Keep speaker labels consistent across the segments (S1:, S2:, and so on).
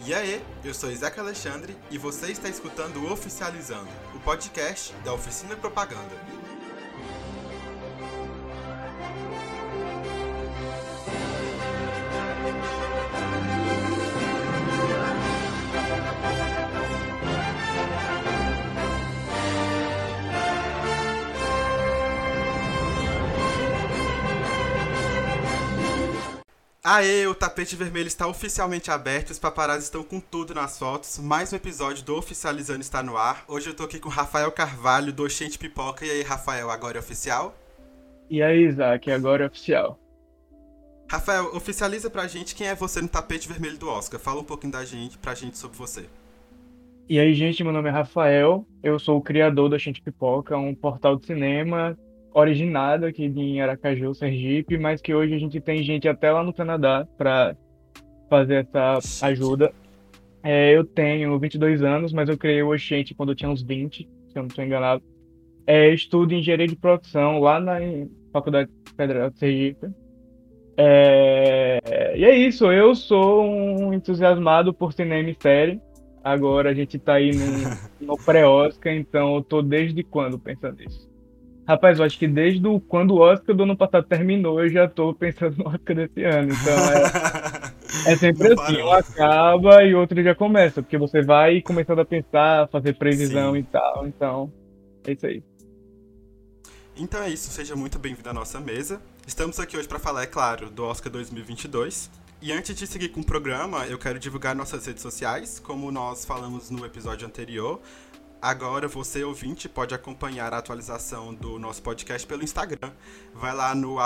S1: E aí, eu sou Isaac Alexandre e você está escutando Oficializando, o podcast da Oficina Propaganda. Aê, o tapete vermelho está oficialmente aberto, os paparazzi estão com tudo nas fotos. Mais um episódio do Oficializando está no ar. Hoje eu tô aqui com Rafael Carvalho, do Oxente Pipoca. E aí, Rafael, agora é oficial?
S2: E aí, Isaac, agora é oficial.
S1: Rafael, oficializa pra gente quem é você no tapete vermelho do Oscar. Fala um pouquinho da gente, pra gente sobre você.
S2: E aí, gente, meu nome é Rafael, eu sou o criador da Oxente Pipoca, um portal de cinema originado aqui em Aracaju, Sergipe, mas que hoje a gente tem gente até lá no Canadá para fazer essa ajuda. É, eu tenho 22 anos, mas eu criei o Oxente quando eu tinha uns 20, se eu não estou enganado. É, estudo engenharia de produção lá na Faculdade Federal de Sergipe. É, e é isso, eu sou um entusiasmado por cinema e série. Agora a gente está aí no, no pré-Oscar, então eu tô desde quando pensando nisso? Rapaz, eu acho que desde o, quando o Oscar do ano passado terminou, eu já tô pensando no Oscar desse ano. Então é, é sempre Não assim, um acaba e outro já começa, porque você vai começando a pensar, fazer previsão Sim. e tal. Então, é isso aí.
S1: Então é isso, seja muito bem-vindo à nossa mesa. Estamos aqui hoje para falar, é claro, do Oscar 2022. E antes de seguir com o programa, eu quero divulgar nossas redes sociais, como nós falamos no episódio anterior. Agora você, ouvinte, pode acompanhar a atualização do nosso podcast pelo Instagram. Vai lá no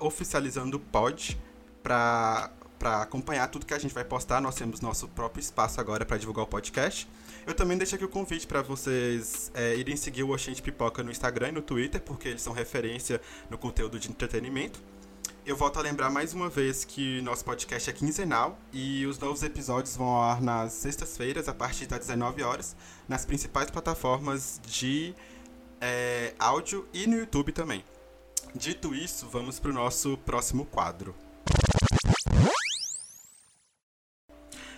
S1: oficializandopod para para acompanhar tudo que a gente vai postar. Nós temos nosso próprio espaço agora para divulgar o podcast. Eu também deixo aqui o convite para vocês é, irem seguir o Oxente Pipoca no Instagram e no Twitter, porque eles são referência no conteúdo de entretenimento. Eu volto a lembrar mais uma vez que nosso podcast é quinzenal e os novos episódios vão ao ar nas sextas-feiras, a partir das 19 horas, nas principais plataformas de é, áudio e no YouTube também. Dito isso, vamos para o nosso próximo quadro.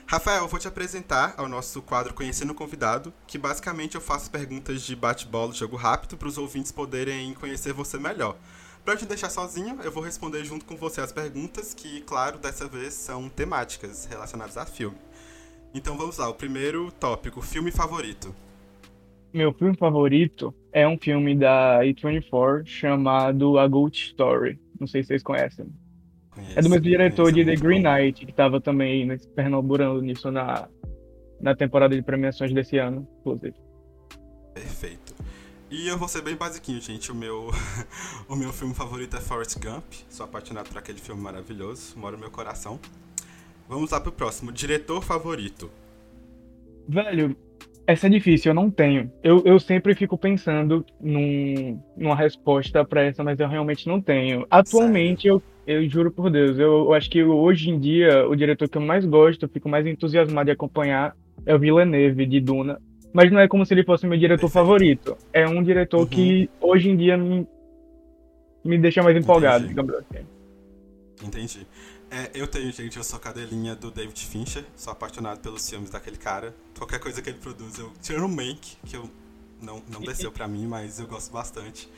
S1: Rafael, eu vou te apresentar ao nosso quadro Conhecendo o Convidado, que basicamente eu faço perguntas de bate-bola, jogo rápido, para os ouvintes poderem conhecer você melhor. Pra te deixar sozinho, eu vou responder junto com você as perguntas, que, claro, dessa vez são temáticas relacionadas a filme. Então vamos lá, o primeiro tópico, filme favorito.
S2: Meu filme favorito é um filme da A24 chamado A Good Story. Não sei se vocês conhecem. Conheço, é do mesmo diretor de The Green bom. Knight, que estava também pernamburando nisso na, na temporada de premiações desse ano, inclusive.
S1: Perfeito. E eu vou ser bem basiquinho, gente. O meu, o meu filme favorito é Forrest Gump. Sou apaixonado por aquele filme maravilhoso. Mora no meu coração. Vamos lá pro próximo. Diretor favorito.
S2: Velho, essa é difícil, eu não tenho. Eu, eu sempre fico pensando num, numa resposta pra essa, mas eu realmente não tenho. Atualmente, eu, eu juro por Deus, eu, eu, acho que hoje em dia o diretor que eu mais gosto, fico mais entusiasmado de acompanhar, é o Villeneuve, de Duna. Mas não é como se ele fosse meu diretor favorito. É um diretor uhum. que hoje em dia me, me deixa mais empolgado, Entendi. digamos assim.
S1: Entendi. É, eu tenho, gente, eu sou cadelinha do David Fincher, sou apaixonado pelos filmes daquele cara. Qualquer coisa que ele produz, eu. Tirando o Mank, que eu não, não desceu pra mim, mas eu gosto bastante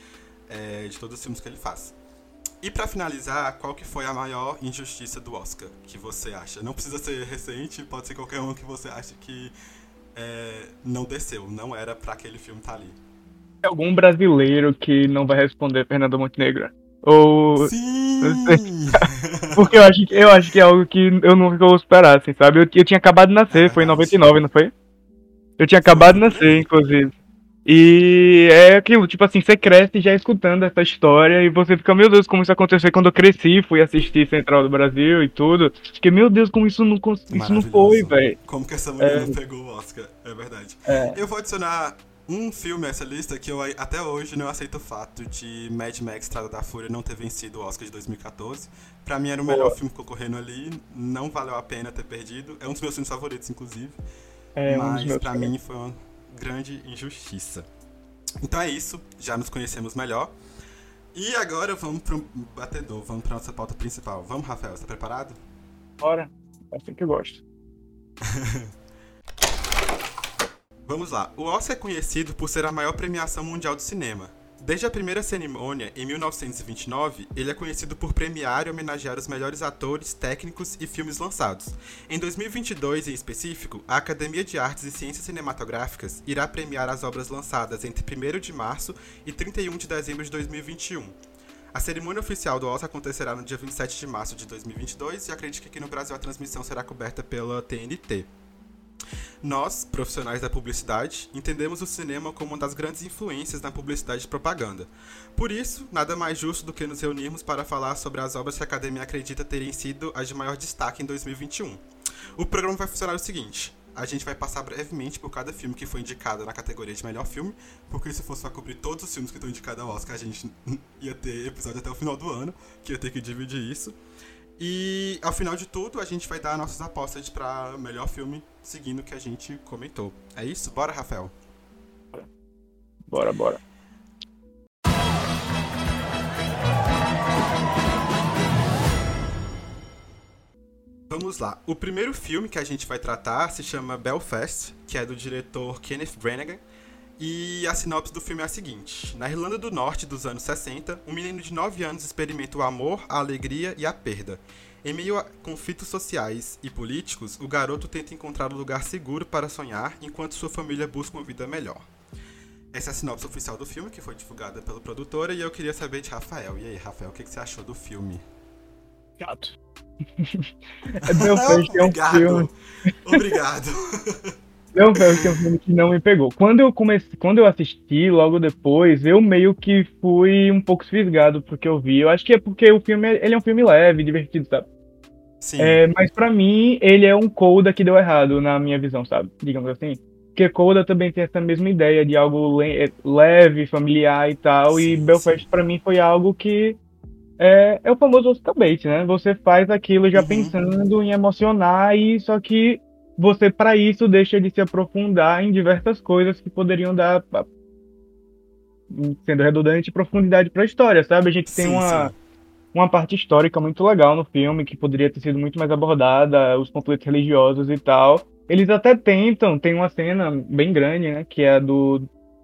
S1: é, de todos os filmes que ele faz. E para finalizar, qual que foi a maior injustiça do Oscar que você acha? Não precisa ser recente, pode ser qualquer um que você acha que é, não desceu, não era para aquele filme estar tá ali.
S2: Algum brasileiro que não vai responder Fernando Montenegro? Ou.
S1: Sim!
S2: Porque eu acho, eu acho que é algo que eu nunca vou esperar, assim, sabe? Eu, eu tinha acabado de nascer, foi em 99, não foi? Eu tinha acabado de nascer, inclusive. E é aquilo, tipo assim, você cresce já escutando essa história e você fica, meu Deus, como isso aconteceu quando eu cresci, fui assistir Central do Brasil e tudo. Fiquei, meu Deus, como isso não, isso não foi, velho.
S1: Como que essa mulher é... não pegou o Oscar, é verdade. É. Eu vou adicionar um filme a essa lista que eu até hoje não aceito o fato de Mad Max Estrada da Fúria não ter vencido o Oscar de 2014. Pra mim era o melhor Pô. filme concorrendo ali, não valeu a pena ter perdido. É um dos meus filmes favoritos, inclusive. É, mas um pra mim foi uma grande injustiça. Então é isso, já nos conhecemos melhor. E agora vamos pro batedor, vamos pra nossa pauta principal. Vamos, Rafael, está preparado?
S2: Bora, é assim que eu gosto.
S1: Vamos lá. O Oscar é conhecido por ser a maior premiação mundial do cinema. Desde a primeira cerimônia, em 1929, ele é conhecido por premiar e homenagear os melhores atores, técnicos e filmes lançados. Em 2022, em específico, a Academia de Artes e Ciências Cinematográficas irá premiar as obras lançadas entre 1 de março e 31 de dezembro de 2021. A cerimônia oficial do Oscar acontecerá no dia 27 de março de 2022 e acredito que aqui no Brasil a transmissão será coberta pela TNT. Nós, profissionais da publicidade, entendemos o cinema como uma das grandes influências na publicidade e propaganda. Por isso, nada mais justo do que nos reunirmos para falar sobre as obras que a academia acredita terem sido as de maior destaque em 2021. O programa vai funcionar o seguinte: a gente vai passar brevemente por cada filme que foi indicado na categoria de melhor filme, porque se fosse para cobrir todos os filmes que estão indicados ao Oscar, a gente ia ter episódio até o final do ano, que ia ter que dividir isso. E ao final de tudo, a gente vai dar nossas apostas para melhor filme, seguindo o que a gente comentou. É isso? Bora, Rafael?
S2: Bora, bora.
S1: Vamos lá. O primeiro filme que a gente vai tratar se chama Belfast, que é do diretor Kenneth Branagh. E a sinopse do filme é a seguinte: Na Irlanda do Norte dos anos 60, um menino de 9 anos experimenta o amor, a alegria e a perda. Em meio a conflitos sociais e políticos, o garoto tenta encontrar um lugar seguro para sonhar enquanto sua família busca uma vida melhor. Essa é a sinopse oficial do filme, que foi divulgada pela produtora, e eu queria saber de Rafael. E aí, Rafael, o que você achou do filme?
S2: Chato. é Belfast é um
S1: Obrigado.
S2: filme.
S1: Obrigado.
S2: Belfast é um filme que não me pegou. Quando eu comecei, quando eu assisti, logo depois, eu meio que fui um pouco fisgado porque eu vi. Eu acho que é porque o filme ele é um filme leve, divertido, sabe?
S1: Sim.
S2: É, mas pra mim, ele é um Coda que deu errado na minha visão, sabe? Digamos assim. Porque Coda também tem essa mesma ideia de algo le- leve, familiar e tal. e
S1: Sim,
S2: Belfast
S1: sim.
S2: pra mim foi algo que é, é o famoso Oscar bait, né? Você faz aquilo já
S1: Uhum.
S2: pensando em emocionar e só que você pra isso deixa de se aprofundar em diversas coisas que poderiam dar sendo redundante profundidade pra história, sabe? A gente tem
S1: Sim,
S2: uma
S1: sim.
S2: uma parte histórica muito legal no filme, que poderia ter sido muito mais abordada, os conflitos religiosos e tal. Eles até tentam, tem uma cena bem grande, né, que é a do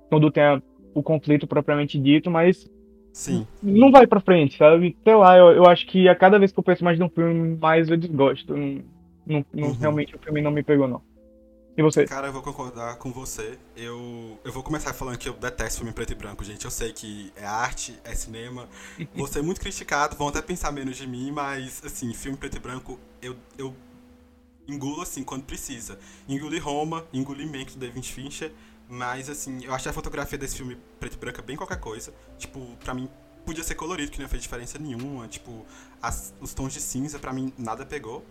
S2: quando tem a- o conflito propriamente dito, mas
S1: Sim.
S2: não vai pra frente, sabe? Sei lá, eu, eu acho que a cada vez que eu penso mais num filme, mais eu desgosto. Não, não-
S1: Uhum.
S2: Realmente o filme não me pegou, não. E você?
S1: Cara, eu vou concordar com você. Eu, eu vou começar falando que eu detesto filme preto e branco, gente. Eu sei que é arte, é cinema. Vou ser muito criticado, vão até pensar menos de mim, mas, assim, filme preto e branco, eu, eu engulo, assim, quando precisa. Engoli Roma, engoli Mank do David Fincher, mas, assim, eu achei a fotografia desse filme preto e branco bem qualquer coisa. Tipo, pra mim, podia ser colorido, que não fez diferença nenhuma. Tipo, as- os tons de cinza, pra mim, nada pegou.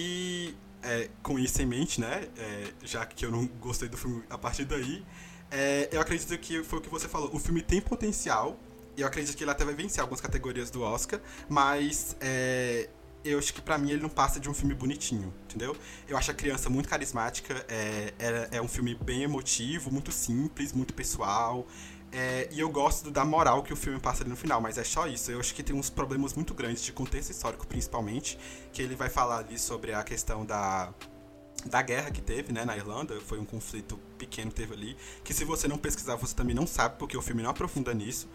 S1: E é, com isso em mente, né? é, já que eu não gostei do filme a partir daí, é, eu acredito que foi o que você falou. O filme tem potencial. Eu acredito que ele até vai vencer algumas categorias do Oscar, mas é, eu acho que pra mim ele não passa de um filme bonitinho, entendeu? Eu acho a criança muito carismática, é, é, é um filme bem emotivo, muito simples, muito pessoal. É, e eu gosto da moral que o filme passa ali no final, mas é só isso. Eu acho que tem uns problemas muito grandes de contexto histórico, principalmente, que ele vai falar ali sobre a questão da, da guerra que teve, né, na Irlanda. Foi um conflito pequeno que teve ali, que se você não pesquisar, você também não sabe, porque o filme não aprofunda nisso.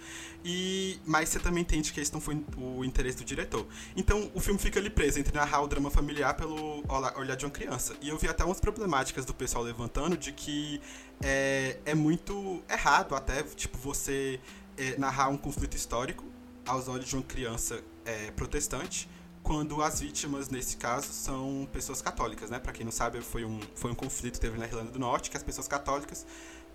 S1: E mas você também entende que esse não foi o interesse do diretor. Então o filme fica ali preso entre narrar o drama familiar pelo olhar de uma criança. E eu vi até umas problemáticas do pessoal levantando de que é, é muito errado até, tipo, você é, narrar um conflito histórico aos olhos de uma criança é, protestante, quando as vítimas, nesse caso, são pessoas católicas, né? Pra quem não sabe, foi um, foi um conflito que teve na Irlanda do Norte, que as pessoas católicas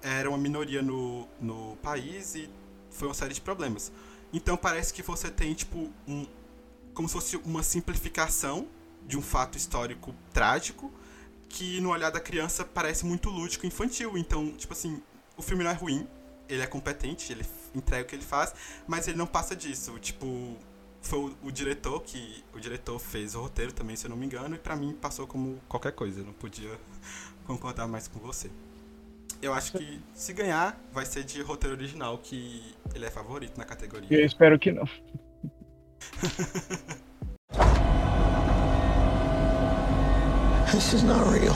S1: eram uma minoria no, no país e foi uma série de problemas. Então parece que você tem, tipo, um, como se fosse uma simplificação de um fato histórico trágico, que no olhar da criança parece muito lúdico infantil. Então, tipo assim, o filme não é ruim, ele é competente, ele entrega o que ele faz, mas ele não passa disso. Tipo, foi o, o diretor que. O diretor fez o roteiro também, se eu não me engano, e pra mim passou como qualquer coisa. Eu não podia concordar mais com você. Eu acho que se ganhar, vai ser de roteiro original, que ele é favorito na categoria.
S2: Eu espero que não.
S3: This is not real.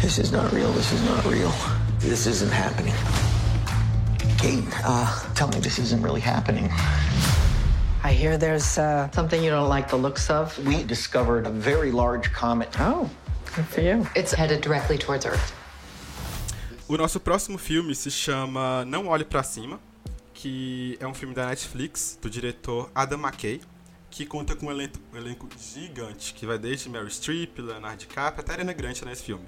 S3: This is not real. This is not real. This isn't happening. Kate, uh, tell me this isn't really happening.
S4: I hear there's uh, something you don't like the looks of.
S3: We discovered a very large comet.
S4: Oh, good for you.
S5: It's headed directly towards Earth.
S1: O nosso próximo filme se chama Não Olhe Pra Cima, que é um filme da Netflix, do diretor Adam McKay, que conta com um elenco, um elenco gigante, que vai desde Mary Streep, Leonardo DiCaprio, até Ariana Grande nesse filme.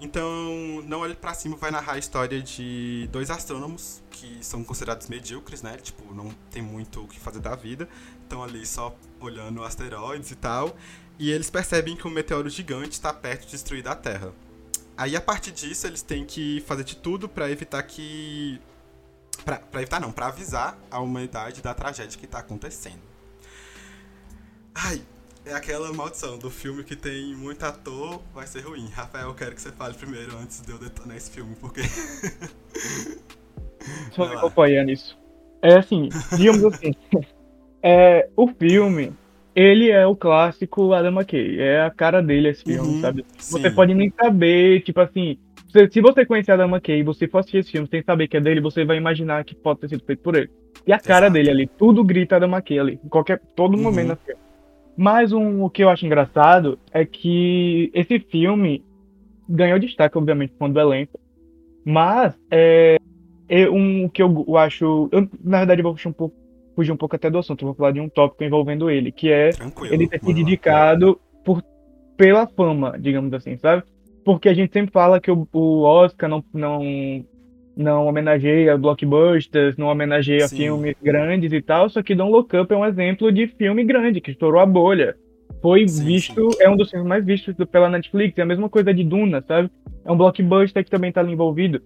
S1: Então, Não Olhe Pra Cima vai narrar a história de dois astrônomos que são considerados medíocres, né? Tipo, não tem muito o que fazer da vida. Estão ali só olhando asteroides e tal. E eles percebem que um meteoro gigante está perto de destruir a Terra. Aí, a partir disso, eles têm que fazer de tudo para evitar que... Pra, evitar não, pra avisar a humanidade da tragédia que tá acontecendo. Ai, é aquela maldição do filme que tem muito ator, vai ser ruim. Rafael, eu quero que você fale primeiro antes de eu detonar esse filme, porque.
S2: Só me acompanhar nisso. É assim, digamos assim. é, o filme, ele é o clássico Adam McKay. É a cara dele esse filme,
S1: Uhum,
S2: sabe?
S1: sim.
S2: Você pode nem saber, tipo assim. Se, se você conhecer Adam McKay e você for assistir esse filme sem saber que é dele, você vai imaginar que pode ter sido feito por ele. E a cara
S1: Exato.
S2: dele ali, tudo grita Adam McKay ali, em qualquer, todo
S1: Uhum.
S2: momento no filme. Mas um, o que eu acho engraçado é que esse filme ganhou destaque, obviamente, quando do elenco. Mas é, é um, o que eu, eu acho. Eu, na verdade, eu vou fugir um, pouco, fugir um pouco até do assunto, vou falar de um tópico envolvendo ele, que é
S1: Tranquilo.
S2: ele ter se dedicado por, pela fama, digamos assim, sabe? Porque a gente sempre fala que o, o Oscar não, não, não homenageia blockbusters, não homenageia
S1: Sim.
S2: filmes grandes e tal, só que Don't Look Up é um exemplo de filme grande, que estourou a bolha. Foi
S1: Sim,
S2: visto, é um dos filmes mais vistos pela Netflix, é a mesma coisa de Duna, sabe? É um blockbuster que também tá ali envolvido.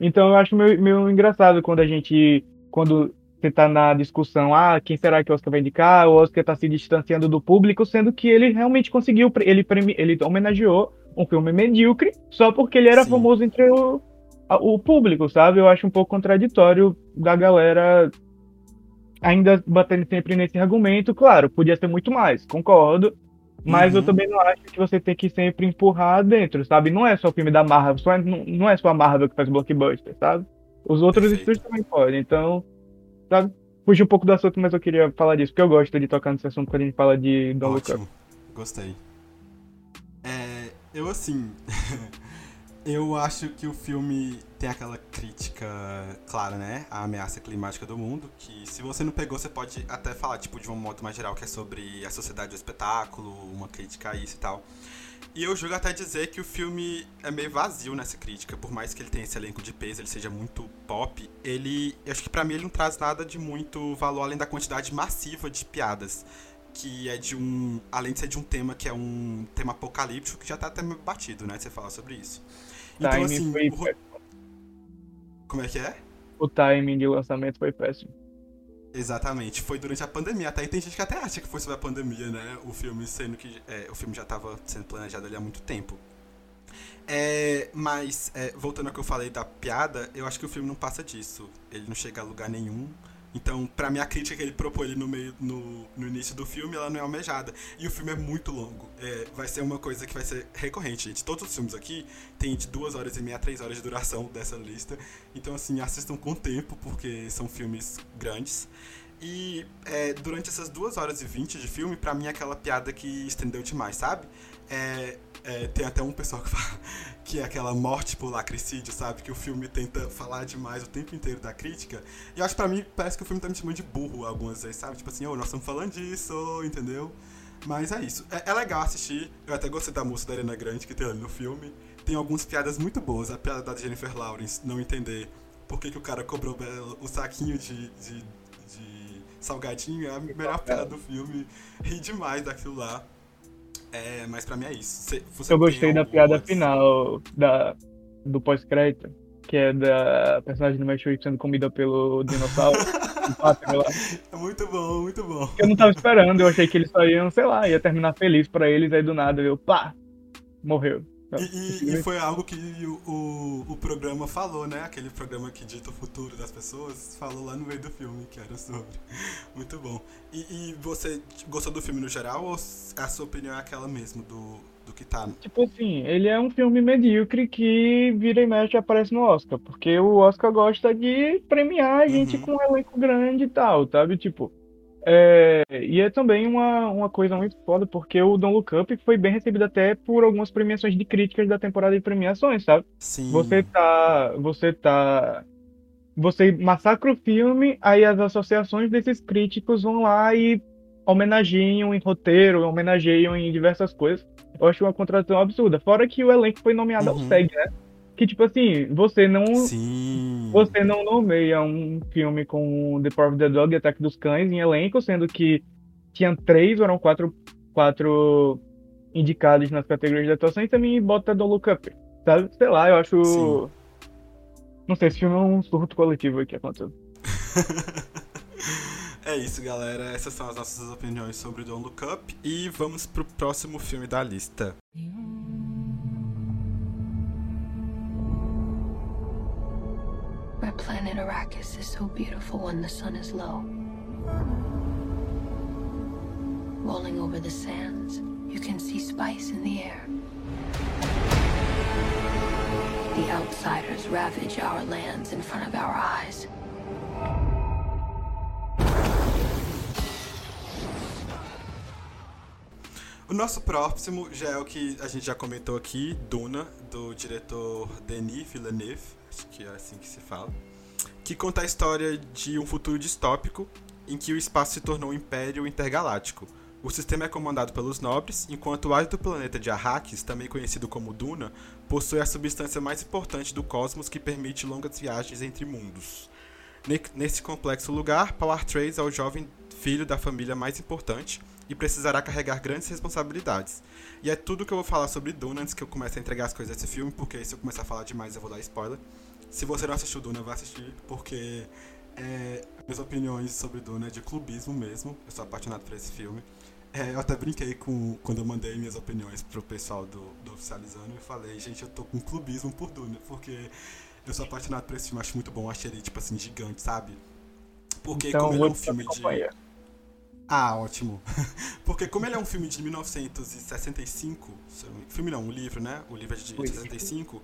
S2: Então eu acho meio, meio engraçado quando a gente, quando você tá na discussão, ah, quem será que o Oscar vai indicar? O Oscar tá se distanciando do público, sendo que ele realmente conseguiu, ele, ele homenageou um filme medíocre só porque ele era
S1: Sim.
S2: famoso entre o, o público, sabe? Eu acho um pouco contraditório da galera ainda batendo sempre nesse argumento. Claro, podia ser muito mais, concordo. Mas eu
S1: Uhum.
S2: também não acho que você tem que sempre empurrar dentro, sabe? Não é só o filme da Marvel, só é- não, não é só a Marvel que faz blockbuster, sabe? Os outros
S1: Perfeito.
S2: estúdios também podem, então, sabe? Fugi um pouco do assunto, mas eu queria falar disso, porque eu gosto de tocar nesse assunto quando a gente fala de Up.
S1: Ótimo. Gostei. É, eu assim. eu acho que o filme tem aquela crítica clara, né? A ameaça climática do mundo. Que se você não pegou, você pode até falar, tipo, de um modo mais geral, que é sobre a sociedade do espetáculo, uma crítica a isso e tal. E eu julgo até dizer que o filme é meio vazio nessa crítica, por mais que ele tenha esse elenco de peso, ele seja muito pop, ele, eu acho que pra mim ele não traz nada de muito valor além da quantidade massiva de piadas, que é de um, além de ser de um tema que é um tema apocalíptico, que já tá até batido, né, você falar sobre isso. Então
S2: timing
S1: assim,
S2: foi
S1: o como é que é?
S2: O timing de lançamento foi péssimo.
S1: Exatamente, foi durante a pandemia. Até tem gente que até acha que foi sobre a pandemia, né? O filme, sendo que é, o filme já estava sendo planejado ali há muito tempo. É, mas, é, voltando ao que eu falei da piada, eu acho que o filme não passa disso. Ele não chega a lugar nenhum. Então, pra mim, a crítica que ele propõe ali no, meio, no, no início do filme, ela não é almejada. E o filme é muito longo. É, vai ser uma coisa que vai ser recorrente, gente. Todos os filmes aqui têm de duas horas e meia a três horas de duração dessa lista. Então, assim, assistam com tempo, porque são filmes grandes. E é, durante essas duas horas e vinte de filme, pra mim é aquela piada que estendeu demais, sabe? É, é, tem até um pessoal que fala que é aquela morte por lacricídio, sabe? Que o filme tenta falar demais o tempo inteiro da crítica. E eu acho que pra mim parece que o filme tá me chamando de burro algumas vezes, sabe? Tipo assim, ô, nós estamos falando disso, entendeu? Mas é isso. É, é legal assistir. Eu até gostei da música da Arena Grande que tem ali no filme. Tem algumas piadas muito boas. A piada da Jennifer Lawrence não entender por que, que o cara cobrou o saquinho de, de, de salgadinho é a melhor piada do filme. Ri demais daquilo lá. É, mas pra mim é isso. Cê- você
S2: Eu gostei da piada final da, do pós-crédito, que é da personagem do Streep sendo comida pelo dinossauro.
S1: É muito bom, muito bom.
S2: Eu não tava esperando, eu achei que eles só iam, sei lá, ia terminar feliz pra eles, aí do nada eu, pá, morreu.
S1: E, e- e foi algo que o, o, programa falou, né? Aquele programa que dita o futuro das pessoas, falou lá no meio do filme, que era sobre. Muito bom. E, e você gostou do filme no geral ou a sua opinião é aquela mesmo, do do que tá.
S2: Tipo assim, ele é um filme medíocre que vira e mexe e aparece no Oscar, porque o Oscar gosta de premiar a gente
S1: Uhum.
S2: com um elenco grande e tal, sabe? Tipo, é, e é também uma, uma coisa muito foda, porque o Don't Look Up foi bem recebido até por algumas premiações de críticas da temporada de premiações, sabe?
S1: Sim.
S2: Você tá, você tá, você massacra o filme, aí as associações desses críticos vão lá e homenageiam em roteiro, homenageiam em diversas coisas. Eu acho uma contradição absurda. Fora que o elenco foi nomeado ao
S1: Uhum.
S2: SEG, né? Que tipo assim, você não,
S1: Sim.
S2: você não nomeia um filme com The Power of the Dog e Ataque dos Cães em elenco, sendo que tinha três ou eram quatro, quatro indicados nas categorias de atuação e também bota Don't Look Up, sabe? Sei lá, eu acho.
S1: Sim.
S2: Não sei, esse filme é um surto coletivo aqui acontecendo.
S1: É isso, galera. Essas são as nossas opiniões sobre Don't Look Up. E vamos pro próximo filme da lista.
S6: My planet Arrakis is so beautiful when the sun is low. Rolling over the sands, you can see spice in the air. The outsiders ravage our lands in front of our eyes.
S1: O nosso próximo já é o que a gente já comentou aqui, Duna, do diretor Denis Villeneuve, acho que é assim que se fala, que conta a história de um futuro distópico em que o espaço se tornou um império intergaláctico. O sistema é comandado pelos nobres, enquanto o árido planeta de Arrakis, também conhecido como Duna, possui a substância mais importante do cosmos que permite longas viagens entre mundos. Ne- Nesse complexo lugar, Paul Atreides é o jovem filho da família mais importante e precisará carregar grandes responsabilidades. E é tudo que eu vou falar sobre Duna antes que eu comece a entregar as coisas desse filme, porque se eu começar a falar demais eu vou dar spoiler. Se você não assistiu Duna, vá assistir, porque é, minhas opiniões sobre Duna é de clubismo mesmo. Eu sou apaixonado por esse filme. É, eu até brinquei com quando eu mandei minhas opiniões pro pessoal do, do Oficializando e falei, gente, eu tô com clubismo por Duna, porque eu sou apaixonado por esse filme, acho muito bom, achei ele, tipo assim, gigante, sabe? Porque
S2: Então,
S1: como ele é um filme de. Ah, ótimo. Porque como ele é um filme de 1965, se eu não me- filme não, o livro, né? O livro é de
S2: O livro.
S1: 65,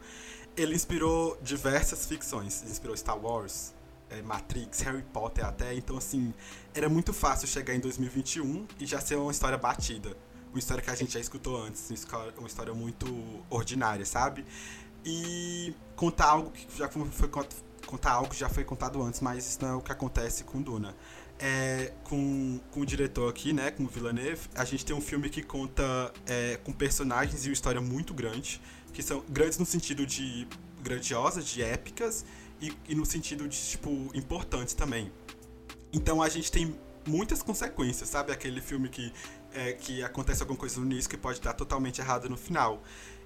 S1: ele inspirou diversas ficções. Ele inspirou Star Wars, eh, Matrix, Harry Potter até. Então, assim, era muito fácil chegar em 2021 e já ser uma história batida. Uma história que a gente já escutou antes, uma história- muito ordinária, sabe? E contar algo que já foi foi cont- contar algo que já foi contado antes, mas isso não é o que acontece com Duna. É, com, com o diretor aqui, né, com o Villeneuve, a gente tem um filme que conta é, com personagens e uma história muito grande, que são grandes no sentido de grandiosas, de épicas, e, e no sentido de, tipo, importantes também. Então a gente tem muitas consequências, sabe? Aquele filme que, é, que acontece alguma coisa no início que pode dar totalmente errado no final.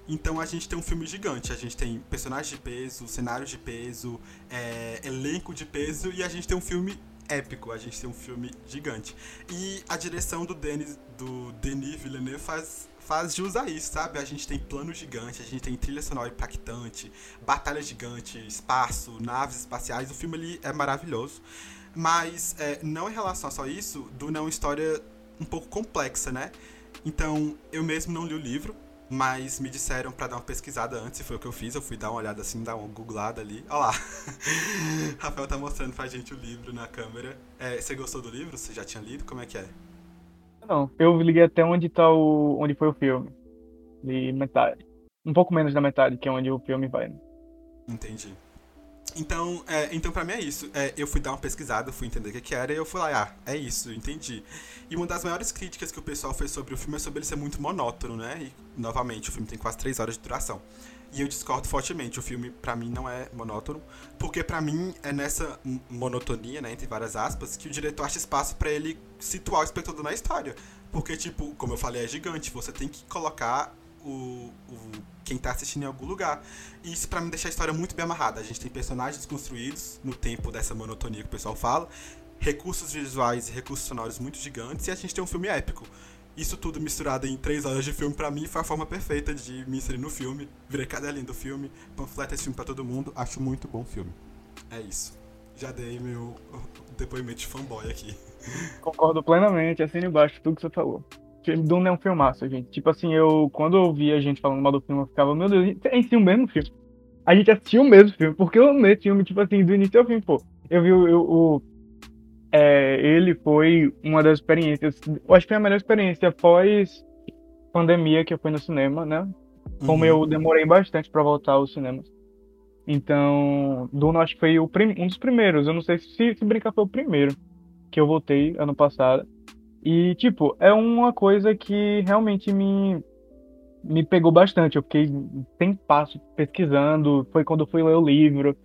S1: Então a gente tem um filme gigante, a gente tem personagens de peso, cenários de peso, é, elenco de peso e a gente tem um filme épico, a gente tem um filme gigante. E a direção do Denis, do Denis Villeneuve faz, faz jus a isso, sabe? A gente tem plano gigante, a gente tem trilha sonora impactante, batalha gigante, espaço, naves espaciais, o filme ali é maravilhoso. Mas é, não em relação a só isso, Duna é uma história um pouco complexa, né? Então, eu mesmo não li o livro, mas me disseram pra dar uma pesquisada antes, e foi o que eu fiz. Eu fui dar uma olhada assim, dar uma googlada ali. Olha lá. Rafael tá mostrando pra gente o livro na câmera. É, você gostou do livro? Você já tinha lido? Como é que é?
S2: Não, eu liguei até onde tá o. onde foi o filme. De metade. Um pouco menos da metade, que é onde o filme vai. né?
S1: Entendi. Então, é, então pra mim é isso. É, eu fui dar uma pesquisada, fui entender o que, que era, e eu fui lá, ah, é isso, entendi. E uma das maiores críticas que o pessoal fez sobre o filme é sobre ele ser muito monótono, né? E, novamente, o filme tem quase 3 horas de duração. E eu discordo fortemente, o filme pra mim não é monótono, porque pra mim é nessa monotonia, né, entre várias aspas, que o diretor acha espaço pra ele situar o espectador na história. Porque, tipo, como eu falei, é gigante, você tem que colocar o, o- quem tá assistindo em algum lugar. E isso pra mim deixa a história muito bem amarrada. A gente tem personagens construídos no tempo dessa monotonia que o pessoal fala, recursos visuais e recursos sonoros muito gigantes, e a gente tem um filme épico. Isso tudo misturado em três horas de filme, pra mim, foi a forma perfeita de me inserir no filme. Virei cadelinha do filme, panfleta esse filme pra todo mundo. Acho muito bom filme. É isso. Já dei meu depoimento de fanboy aqui.
S2: Concordo plenamente, assina embaixo tudo que você falou. Duna é um filmaço, gente. Tipo assim, eu quando eu via a gente falando mal do filme, eu ficava, meu Deus, é em si o mesmo filme. A gente assistiu o mesmo filme, porque eu amei filme, tipo assim, do início ao fim, pô. Eu vi o. o é, ele foi uma das experiências. Eu acho que foi a melhor experiência após pandemia que eu fui no cinema, né? Como
S1: Uhum.
S2: eu demorei bastante pra voltar aos cinemas. Então, Duna acho que foi um dos primeiros. Eu não sei se, se brincar foi o primeiro que eu voltei ano passado. E, tipo, é uma coisa que realmente me, me pegou bastante. Eu fiquei sem passo pesquisando. Foi quando eu fui ler o livro.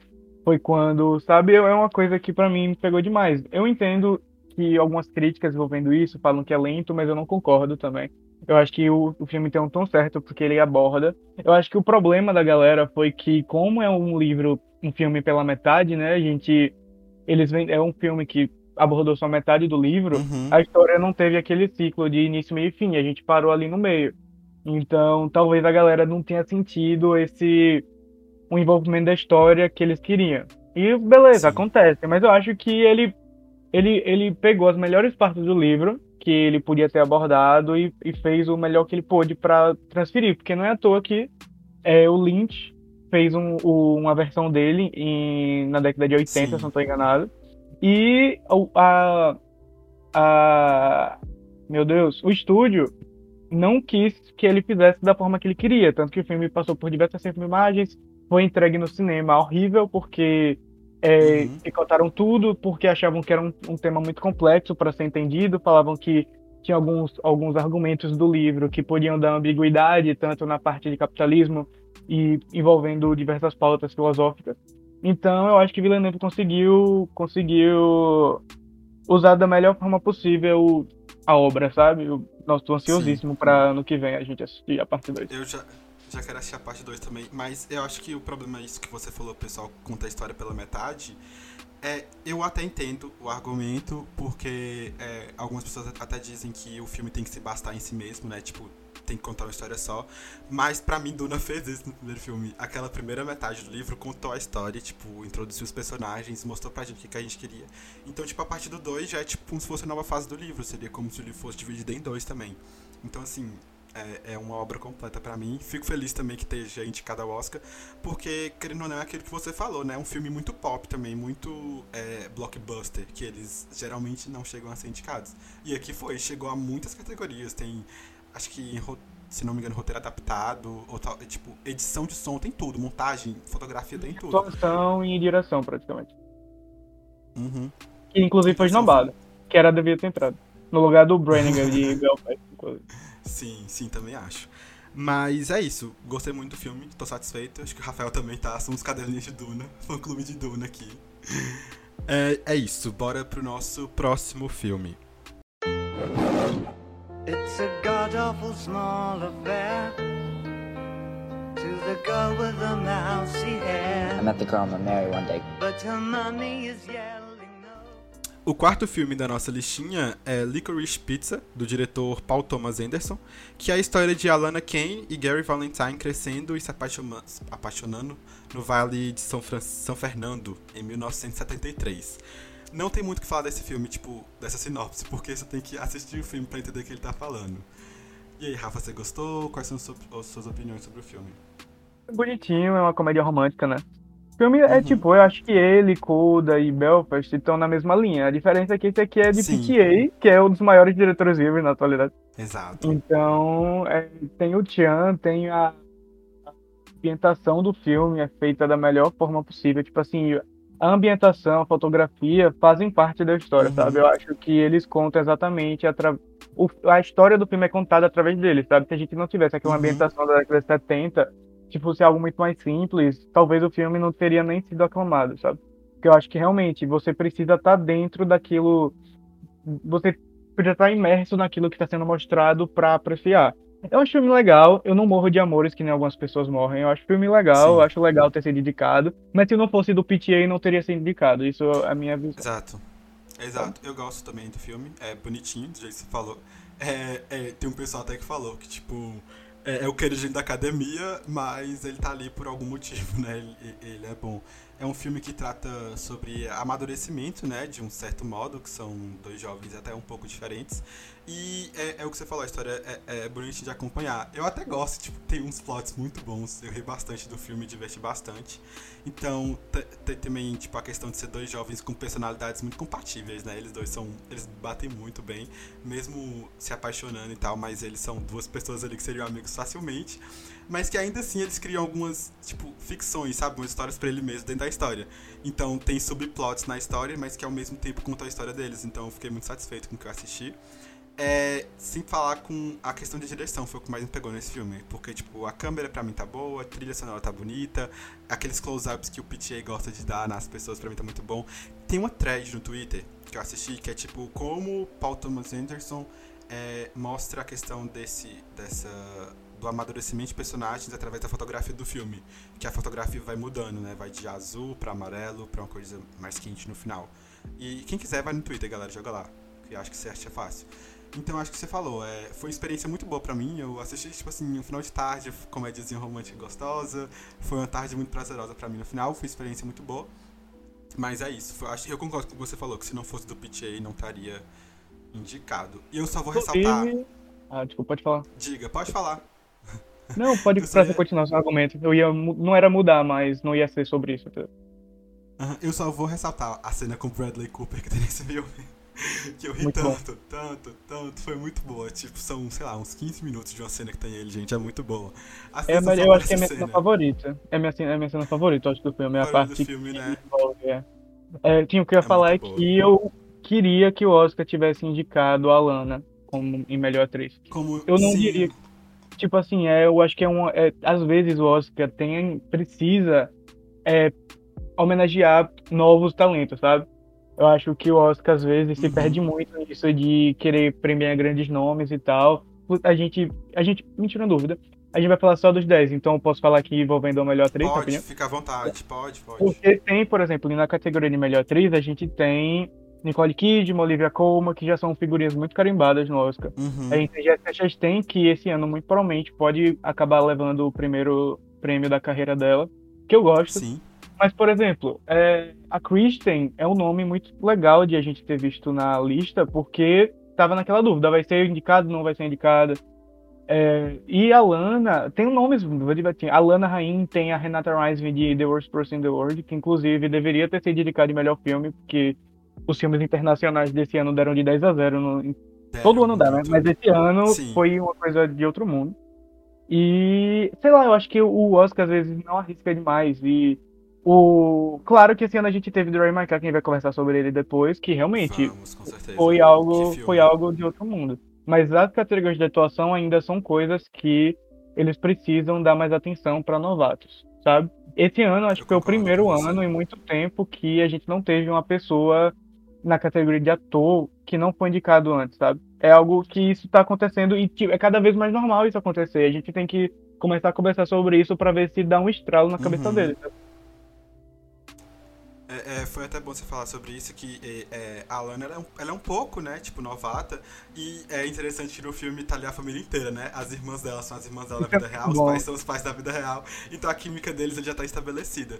S2: Foi quando, sabe, é uma coisa que pra mim me pegou demais. Eu entendo que algumas críticas envolvendo isso falam que é lento, mas eu não concordo também. Eu acho que o, o filme tem um tom certo porque ele aborda. Eu acho que o problema da galera foi que, como é um livro, um filme pela metade, né? A gente. Eles vêm, é um filme que abordou só metade do livro.
S1: Uhum.
S2: A história não teve aquele ciclo de início, meio e fim. A gente parou ali no meio. Então, talvez a galera não tenha sentido esse o envolvimento da história que eles queriam. E beleza,
S1: Sim.
S2: acontece. Mas eu acho que ele ele, ele pegou as melhores partes do livro que ele podia ter abordado e, e fez o melhor que ele pôde para transferir, porque não é à toa que é, o Lynch fez um, o- uma versão dele em, na década de 80,
S1: Sim.
S2: se não estou enganado. E o- a, a. Meu Deus, o estúdio não quis que ele fizesse da forma que ele queria. Tanto que o filme passou por diversas filmagens, foi entregue no cinema horrível, porque é,
S1: Uhum.
S2: picotaram tudo, porque achavam que era um, um tema muito complexo para ser entendido, falavam que tinha alguns, alguns argumentos do livro que podiam dar ambiguidade, tanto na parte de capitalismo e envolvendo diversas pautas filosóficas. Então, eu acho que Villeneuve conseguiu, conseguiu usar da melhor forma possível a obra, sabe? Eu nossa, tô ansiosíssimo para ano que vem a gente assistir a parte 2.
S1: Eu já, já quero assistir a parte 2 também, mas eu acho que o problema é isso que você falou, pessoal conta a história pela metade. É, eu até entendo o argumento, porque é, algumas pessoas até dizem que o filme tem que se bastar em si mesmo, né? Tipo, tem que contar uma história só. Mas pra mim, Duna fez isso no primeiro filme. Aquela primeira metade do livro contou a história, tipo, introduziu os personagens, mostrou pra gente o que, que a gente queria. Então, tipo, a parte do 2 já é tipo como se fosse a nova fase do livro. Seria como se o livro fosse dividido em dois também. Então, assim, é, é uma obra completa pra mim. Fico feliz também que esteja indicado ao Oscar, porque, querendo ou não, é aquilo que você falou, né? É um filme muito pop também, muito é, blockbuster, que eles geralmente não chegam a ser indicados. E aqui foi, chegou a muitas categorias. Tem, acho que, se não me engano, roteiro adaptado, ou tal, tipo, edição de som, tem tudo, montagem, fotografia, tem tudo.
S2: Atuação e direção, praticamente.
S1: Uhum.
S2: Que inclusive foi esnobado, que era devia ter entrado. No lugar do Brannigan de Belfast, inclusive.
S1: Sim, sim, também acho. Mas é isso, gostei muito do filme, tô satisfeito. Acho que o Rafael também tá, somos caderninhos de Duna, fã clube de Duna aqui. É, é isso, bora pro nosso próximo filme.
S7: It's a god awful small affair to the girl with the mousy hair.
S8: I met the girl I'm gonna marry one day.
S7: But her mommy is no.
S1: O quarto filme da nossa listinha é Licorice Pizza, do diretor Paul Thomas Anderson, que é a história de Alana Kane e Gary Valentine crescendo e se apaixona- se apaixonando no Vale de São, Fran- São Fernando, em 1973. Não tem muito o que falar desse filme, tipo, dessa sinopse, porque você tem que assistir o filme pra entender o que ele tá falando. E aí, Rafa, você gostou? Quais são as suas opiniões sobre o filme?
S2: Bonitinho, é uma comédia romântica, né? O filme é
S1: Uhum.
S2: tipo, eu acho que ele, Coda e Belfast estão na mesma linha. A diferença é que esse aqui é de
S1: Sim.
S2: PTA, que é um dos maiores diretores vivos na atualidade.
S1: Exato.
S2: Então, é, tem o Chan, tem a a ambientação do filme, é feita da melhor forma possível. Tipo assim, a ambientação, a fotografia fazem parte da história,
S1: Uhum.
S2: sabe? Eu acho que eles contam exatamente atra... o- a história do filme é contada através deles, sabe? Se a gente não tivesse aqui uma
S1: Uhum.
S2: ambientação da década de 70, se fosse algo muito mais simples, talvez o filme não teria nem sido aclamado, sabe? Porque eu acho que realmente você precisa estar dentro daquilo. Você precisa estar imerso naquilo que está sendo mostrado para apreciar. É um filme legal, eu não morro de amores que nem algumas pessoas morrem. Eu acho filme legal,
S1: Sim.
S2: eu acho legal ter sido indicado. Mas se não fosse do PTA, não teria sido indicado. Isso é a minha visão.
S1: Exato. Exato. Eu gosto também do filme. É bonitinho, do jeito que você falou. É, é, tem um pessoal até que falou que, tipo, é, é o queridinho da academia, mas ele tá ali por algum motivo, né? Ele, ele é bom. É um filme que trata sobre amadurecimento, né? De um certo modo, que são dois jovens até um pouco diferentes. E é, é o que você falou, a história é, é bonita de acompanhar. Eu até gosto, tipo, tem uns plots muito bons. Eu ri bastante do filme, diverti bastante. Então, tem também, tipo, a questão de ser dois jovens com personalidades muito compatíveis, né? Eles dois são. Eles batem muito bem, mesmo se apaixonando e tal, mas eles são duas pessoas ali que seriam amigos facilmente mas que ainda assim eles criam algumas, tipo, ficções, sabe? Umas histórias para ele mesmo dentro da história. Então tem subplots na história, mas que ao mesmo tempo contam a história deles. Então eu fiquei muito satisfeito com o que eu assisti. É, sem falar com a questão de direção, foi o que mais me pegou nesse filme. Porque, tipo, a câmera pra mim tá boa, a trilha sonora tá bonita, aqueles close-ups que o PTA gosta de dar nas pessoas pra mim tá muito bom. Tem uma thread no Twitter que eu assisti que é tipo como Paul Thomas Anderson é, mostra a questão desse, dessa do amadurecimento de personagens através da fotografia do filme, que a fotografia vai mudando, né? Vai de azul para amarelo para uma coisa mais quente no final. E quem quiser vai no Twitter, galera, joga lá, que acho que você acha fácil. Então acho que você falou, é, foi uma experiência muito boa para mim. Eu assisti tipo assim, no final de tarde, comédiazinha romântica gostosa. Foi uma tarde muito prazerosa para mim no final, foi uma experiência muito boa. Mas é isso, foi, acho, eu concordo com o que você falou, que se não fosse do PTA não estaria indicado. E eu só vou ressaltar.
S2: Ah, desculpa, pode falar.
S1: Diga, pode falar.
S2: Não, pode pra ia... continuar seu argumento. Eu ia, não era mudar, mas não ia ser sobre isso.
S1: Uhum, eu só vou ressaltar a cena com Bradley Cooper que tem nesse filme. que eu ri muito tanto, bom. tanto, tanto. Foi muito boa. Tipo, são, sei lá, uns 15 minutos de uma cena que tem ele, gente. É muito boa.
S2: É, mas eu acho que é a minha cena, cena favorita. É minha, é minha cena favorita, eu acho, do filme. É a parte
S1: do filme, né?
S2: Envolve, é. É, tinha o que eu ia é falar é que eu queria que o Oscar tivesse indicado a Lana como em melhor atriz.
S1: Como,
S2: eu não
S1: sim.
S2: diria tipo assim, é, eu acho que é uma. É, às vezes o Oscar tem, precisa é, homenagear novos talentos, sabe? Eu acho que o Oscar às vezes se uhum. perde muito nisso de querer premiar grandes nomes e tal. A gente, a gente, me tira dúvida, a gente vai falar só dos 10, então eu posso falar aqui envolvendo a melhor atriz,
S1: Pode, fica à vontade, pode, pode.
S2: Porque tem, por exemplo, na categoria de melhor atriz, a gente tem Nicole Kidman, Olivia Colman, que já são figurinhas muito carimbadas no Oscar.
S1: Uhum.
S2: A gente tem Jessica Chastain, que esse ano muito provavelmente pode acabar levando o primeiro prêmio da carreira dela, que eu gosto.
S1: Sim.
S2: Mas, por exemplo, é, a Kristen é um nome muito legal de a gente ter visto na lista, porque tava naquela dúvida, vai ser indicado, não vai ser indicada. É, e a Lana, tem nomes, a Lana Rain tem a Renata Rising de The Worst Person in the World, que inclusive deveria ter sido indicada de melhor filme, porque os filmes internacionais desse ano deram de 10 a 0. No, todo ano dá, né? Mas esse ano Sim. foi uma coisa de outro mundo. E, sei lá, eu acho que o Oscar às vezes não arrisca demais. E o. Claro que esse ano a gente teve Ray Michael, quem vai conversar sobre ele depois, que realmente
S1: Vamos,
S2: foi algo, foi algo de outro mundo. Mas as categorias de atuação ainda são coisas que eles precisam dar mais atenção para novatos, sabe? Esse ano acho eu que foi o primeiro ano em muito tempo que a gente não teve uma pessoa na categoria de ator que não foi indicado antes, sabe? É algo que isso tá acontecendo e tipo, é cada vez mais normal isso acontecer. A gente tem que começar a conversar sobre isso para ver se dá um estralo na cabeça uhum. dele. Sabe?
S1: É, é, foi até bom você falar sobre isso, que é, é a Lana ela é, um, ela é, um, pouco, né, tipo, novata, e é interessante que no filme tá ali a família inteira, né? As irmãs dela são as irmãs dela da vida real, os pais são os pais da vida real, então a química deles já tá estabelecida.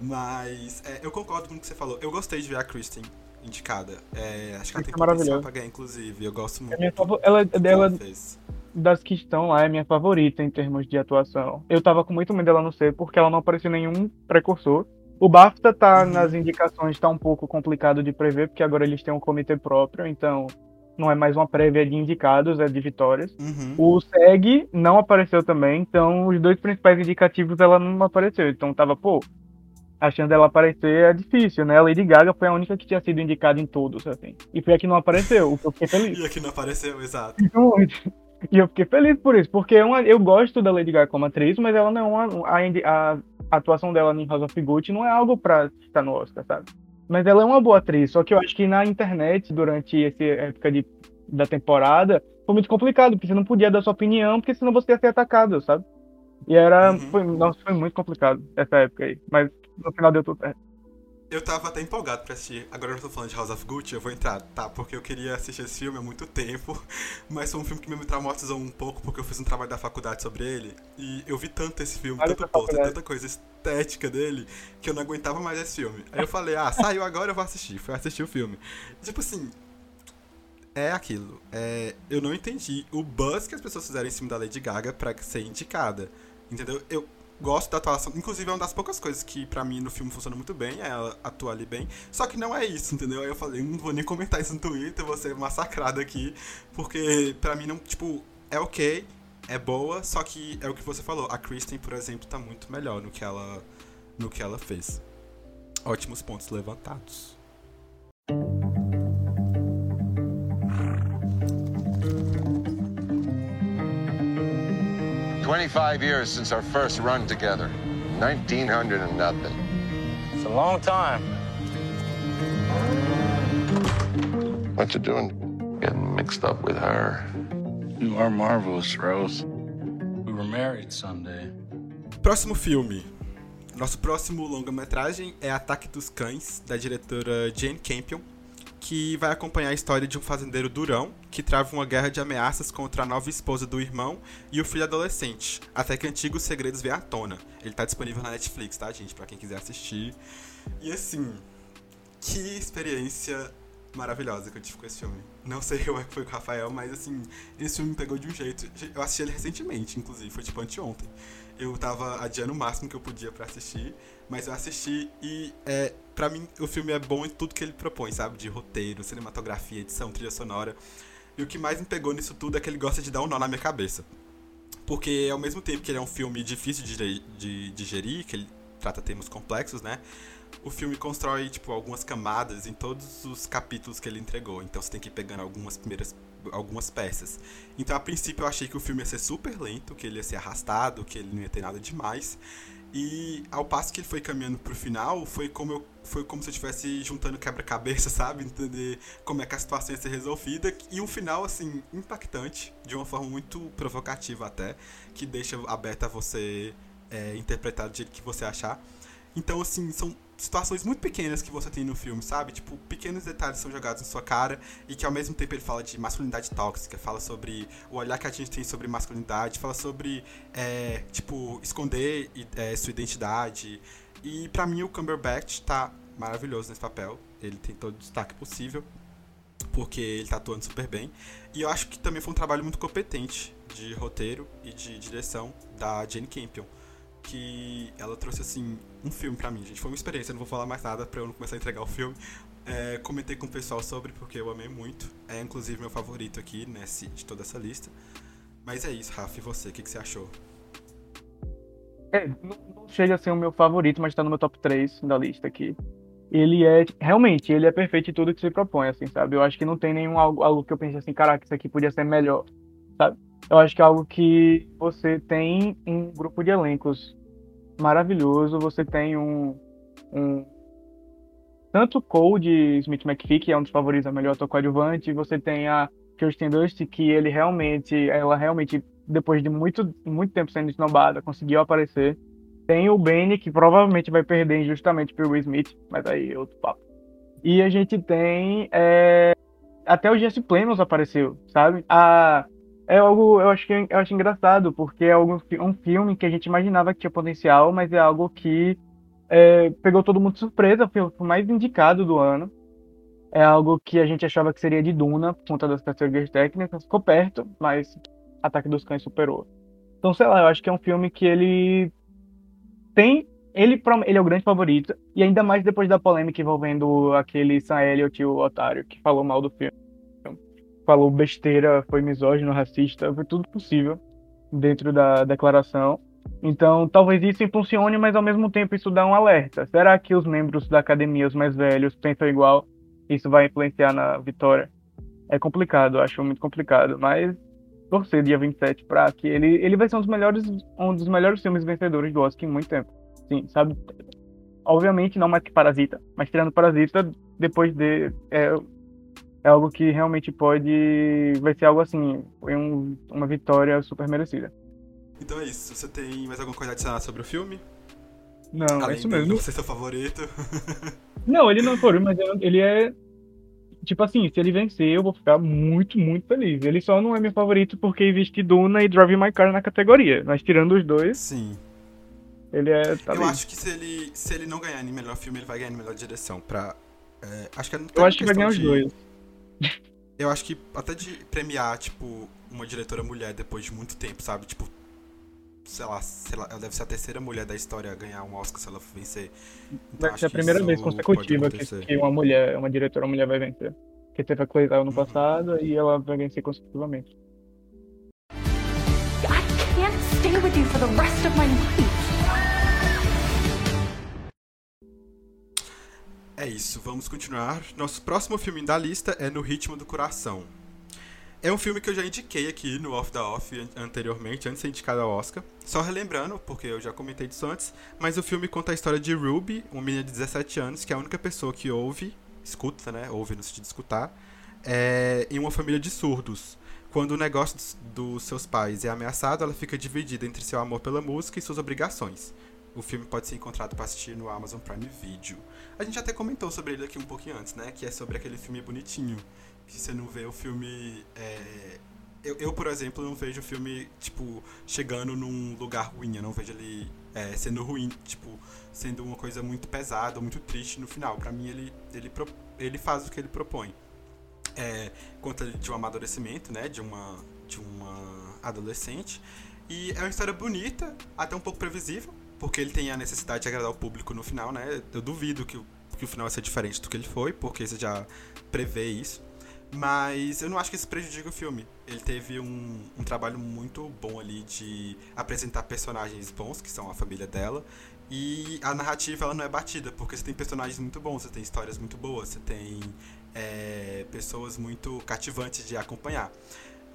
S1: Mas é, eu concordo com o que você falou. Eu gostei de ver a Kristen indicada. É, acho que ela tem é potencial pra ganhar, inclusive. Eu gosto muito.
S2: É favor... Ela, dela, das que estão lá, é minha favorita em termos de atuação. Eu tava com muito medo dela não ser, porque ela não apareceu nenhum precursor. O BAFTA tá uhum. nas indicações, tá um pouco complicado de prever, porque agora eles têm um comitê próprio, então não é mais uma prévia de indicados, é de vitórias.
S1: Uhum.
S2: O SEG não apareceu também, então os dois principais indicativos ela não apareceu. Então tava, pô, a chance dela aparecer é difícil, né? A Lady Gaga foi a única que tinha sido indicada em todos, assim. E foi a que não apareceu, o que eu fiquei feliz.
S1: e a que não apareceu, exato.
S2: E eu fiquei feliz por isso, porque é uma, eu gosto da Lady Gaga como atriz, mas ela não é uma, a, a atuação dela em House of Gucci não é algo pra estar no Oscar, sabe? Mas ela é uma boa atriz, só que eu acho que na internet, durante essa época de, da temporada, foi muito complicado, porque você não podia dar sua opinião, porque senão você ia ser atacado, sabe? E era. Uhum. Foi, nossa, foi muito complicado essa época aí. Mas no final deu tudo certo.
S1: Eu tava até empolgado pra assistir. Agora eu tô falando de House of Gucci, eu vou entrar, tá? Porque eu queria assistir esse filme há muito tempo. Mas foi um filme que me traumatizou um pouco, porque eu fiz um trabalho da faculdade sobre ele. E eu vi tanto esse filme,
S2: Olha
S1: coisa,
S2: faculdade.
S1: tanta coisa estética dele, que eu não aguentava mais esse filme. Aí eu falei, ah, saiu agora, eu vou assistir. Fui assistir o filme. Tipo assim, é aquilo. É, eu não entendi o buzz que as pessoas fizeram em cima da Lady Gaga pra ser indicada. Entendeu? Eu gosto da atuação. Inclusive, é uma das poucas coisas que pra mim no filme funciona muito bem. é Ela atua ali bem. Só que não é isso, entendeu? Aí eu falei, não vou nem comentar isso no Twitter, vou ser massacrado aqui. Porque pra mim não, tipo, é ok, é boa, só que é o que você falou. A Kristen, por exemplo, tá muito melhor no que ela, no que ela fez. Ótimos pontos levantados.
S8: Twenty-five years since our first run together. Nineteen hundred and nothing.
S9: It's a long time.
S8: What you doing? Getting mixed up with her.
S9: You are marvelous, Rose. We were married someday.
S1: Próximo filme. Nosso próximo longa-metragem é Ataque dos Cães, da diretora Jane Campion, que vai acompanhar a história de um fazendeiro durão que trava uma guerra de ameaças contra a nova esposa do irmão e o filho adolescente, até que antigos segredos venham à tona. Ele tá disponível na Netflix, tá, gente? Pra quem quiser assistir. E assim, que experiência maravilhosa que eu tive com esse filme. Não sei como é que foi com o Rafael, mas assim, esse filme me pegou de um jeito. Eu assisti ele recentemente, inclusive, foi tipo anteontem. Eu tava adiando o máximo que eu podia pra assistir, mas eu assisti e é, para mim o filme é bom em tudo que ele propõe, sabe? De roteiro, cinematografia, edição, trilha sonora. E o que mais me pegou nisso tudo é que ele gosta de dar um nó na minha cabeça. Porque ao mesmo tempo que ele é um filme difícil de, de digerir, que ele trata temas complexos, né? O filme constrói, tipo, algumas camadas em todos os capítulos que ele entregou. Então você tem que ir pegando algumas primeiras algumas peças. Então, a princípio, eu achei que o filme ia ser super lento, que ele ia ser arrastado, que ele não ia ter nada demais. E ao passo que ele foi caminhando pro final, foi como, eu, foi como se eu estivesse juntando quebra-cabeça, sabe? Entender como é que a situação ia ser resolvida. E um final, assim, impactante, de uma forma muito provocativa até, que deixa aberto a você é, interpretar do jeito que você achar. Então, assim, são situações muito pequenas que você tem no filme, sabe? Tipo, pequenos detalhes são jogados em sua cara e que ao mesmo tempo ele fala de masculinidade tóxica, fala sobre o olhar que a gente tem sobre masculinidade, fala sobre, é, tipo, esconder é, sua identidade. E pra mim o Cumberbatch tá maravilhoso nesse papel. Ele tem todo o destaque possível, porque ele tá atuando super bem. E eu acho que também foi um trabalho muito competente de roteiro e de direção da Jane Campion que ela trouxe assim um filme pra mim, gente. Foi uma experiência, não vou falar mais nada pra eu não começar a entregar o filme. É, comentei com o pessoal sobre porque eu amei muito. É inclusive meu favorito aqui nesse, de toda essa lista. Mas é isso, Rafa, e você? O que, que você achou?
S2: É, não, não chega a ser o meu favorito, mas tá no meu top 3 da lista aqui. Ele é, realmente, ele é perfeito em tudo que se propõe, assim, sabe? Eu acho que não tem nenhum algo, algo que eu pense assim, caraca, isso aqui podia ser melhor, sabe? Eu acho que é algo que você tem um grupo de elencos maravilhoso, você tem um, um tanto Cole Smith McPhee, que é um dos favoritos a melhor ator coadjuvante, você tem a Kirsten Dunst, que ele realmente, ela realmente, depois de muito, muito tempo sendo esnobada, conseguiu aparecer. Tem o Benny, que provavelmente vai perder injustamente pro Will Smith, mas aí é outro papo. E a gente tem é, até o Jesse Plemons apareceu, sabe? A é algo, eu acho que eu acho engraçado, porque é algo, um filme que a gente imaginava que tinha potencial, mas é algo que é, pegou todo mundo de surpresa, foi o mais indicado do ano. É algo que a gente achava que seria de Duna, por conta das categorias técnicas, ficou perto, mas Ataque dos Cães superou. Então, sei lá, eu acho que é um filme que ele tem. Ele, ele é o grande favorito, e ainda mais depois da polêmica envolvendo aquele Sam Elliott, o otário, que falou mal do filme falou besteira, foi misógino, racista, foi tudo possível dentro da declaração. Então, talvez isso funcione, mas ao mesmo tempo isso dá um alerta. Será que os membros da academia, os mais velhos, pensam igual? Isso vai influenciar na vitória? É complicado, acho muito complicado, mas torcer dia 27 para que ele ele vai ser um dos melhores um dos melhores filmes vencedores do Oscar em muito tempo. Sim, sabe? Obviamente não mais que Parasita, mas tirando Parasita, depois de é, é algo que realmente pode. Vai ser algo assim, foi um, uma vitória super merecida.
S1: Então é isso. Você tem mais alguma coisa a adicionar sobre o filme?
S2: Não, é
S1: Além
S2: isso
S1: dele
S2: mesmo.
S1: não ser seu favorito.
S2: Não, ele não foi, mas ele é. Tipo assim, se ele vencer, eu vou ficar muito, muito feliz. Ele só não é meu favorito porque existe Duna e Drive My Car na categoria. Mas tirando os dois,
S1: Sim.
S2: ele é. Tá
S1: eu
S2: ali.
S1: acho que se ele, se ele não ganhar em melhor filme, ele vai ganhar em melhor direção. Pra, é, acho que tem
S2: Eu acho que vai ganhar os
S1: de-
S2: dois.
S1: Eu acho que até de premiar, tipo, uma diretora mulher depois de muito tempo, sabe? Tipo, sei lá, sei lá, ela deve ser a terceira mulher da história a ganhar um Oscar se ela vencer. Então,
S2: ser a
S1: que
S2: primeira vez consecutiva que, que uma mulher, uma diretora mulher vai vencer. Porque teve a Chloe Zhao no
S1: Uhum.
S2: passado e ela vai vencer consecutivamente.
S10: I can't stay with you for the rest of my life.
S1: É isso, vamos continuar. Nosso próximo filme da lista é No Ritmo do Coração. É um filme que eu já indiquei aqui no Off da Off an- anteriormente, antes de ser indicado ao Oscar. Só relembrando, porque eu já comentei disso antes, mas o filme conta a história de Ruby, uma menina de 17 anos, que é a única pessoa que ouve, escuta, né? Ouve no sentido de escutar, é, em uma família de surdos. Quando o negócio dos seus pais é ameaçado, ela fica dividida entre seu amor pela música e suas obrigações. O filme pode ser encontrado para assistir no Amazon Prime Video. A gente até comentou sobre ele aqui um pouquinho antes, né? Que é sobre aquele filme bonitinho. Que você não vê o filme. é, Eu, eu, por exemplo, não vejo o filme, tipo, chegando num lugar ruim. Eu não vejo ele é, sendo ruim, tipo, sendo uma coisa muito pesada, muito triste no final. Pra mim, ele, ele, ele faz o que ele propõe. É, conta de um amadurecimento, né? De uma, de uma adolescente. E é uma história bonita, até um pouco previsível, porque ele tem a necessidade de agradar o público no final, né? Eu duvido que o, que o final vai ser diferente do que ele foi, porque você já prevê isso. Mas eu não acho que isso prejudica o filme. Ele teve um, um trabalho muito bom ali de apresentar personagens bons, que são a família dela. E a narrativa ela não é batida, porque você tem personagens muito bons, você tem histórias muito boas, você tem é, pessoas muito cativantes de acompanhar.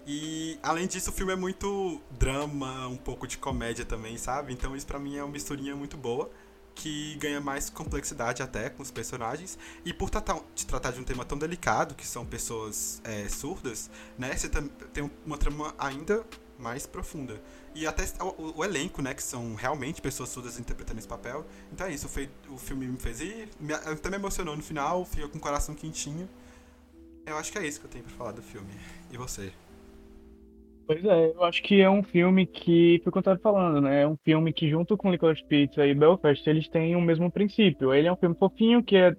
S1: E além disso, o filme é muito drama, um pouco de comédia também, sabe? Então isso pra mim é uma misturinha muito boa, que ganha mais complexidade até com os personagens. E por tratar, de tratar de um tema tão delicado, que são pessoas é, surdas, né? Você tem uma trama ainda mais profunda. E até o, o elenco, né? Que são realmente pessoas surdas interpretando esse papel. Então é isso, fei- o filme me fez ir, me, até me emocionou no final, fica com o coração quentinho. Eu acho que é isso que eu tenho pra falar do filme. E você?
S2: Pois é, eu acho que é um filme que, foi o que eu tava falando, né? É um filme que, junto com Licorice Pizza e Belfast, eles têm o mesmo princípio. Ele é um filme fofinho, que é,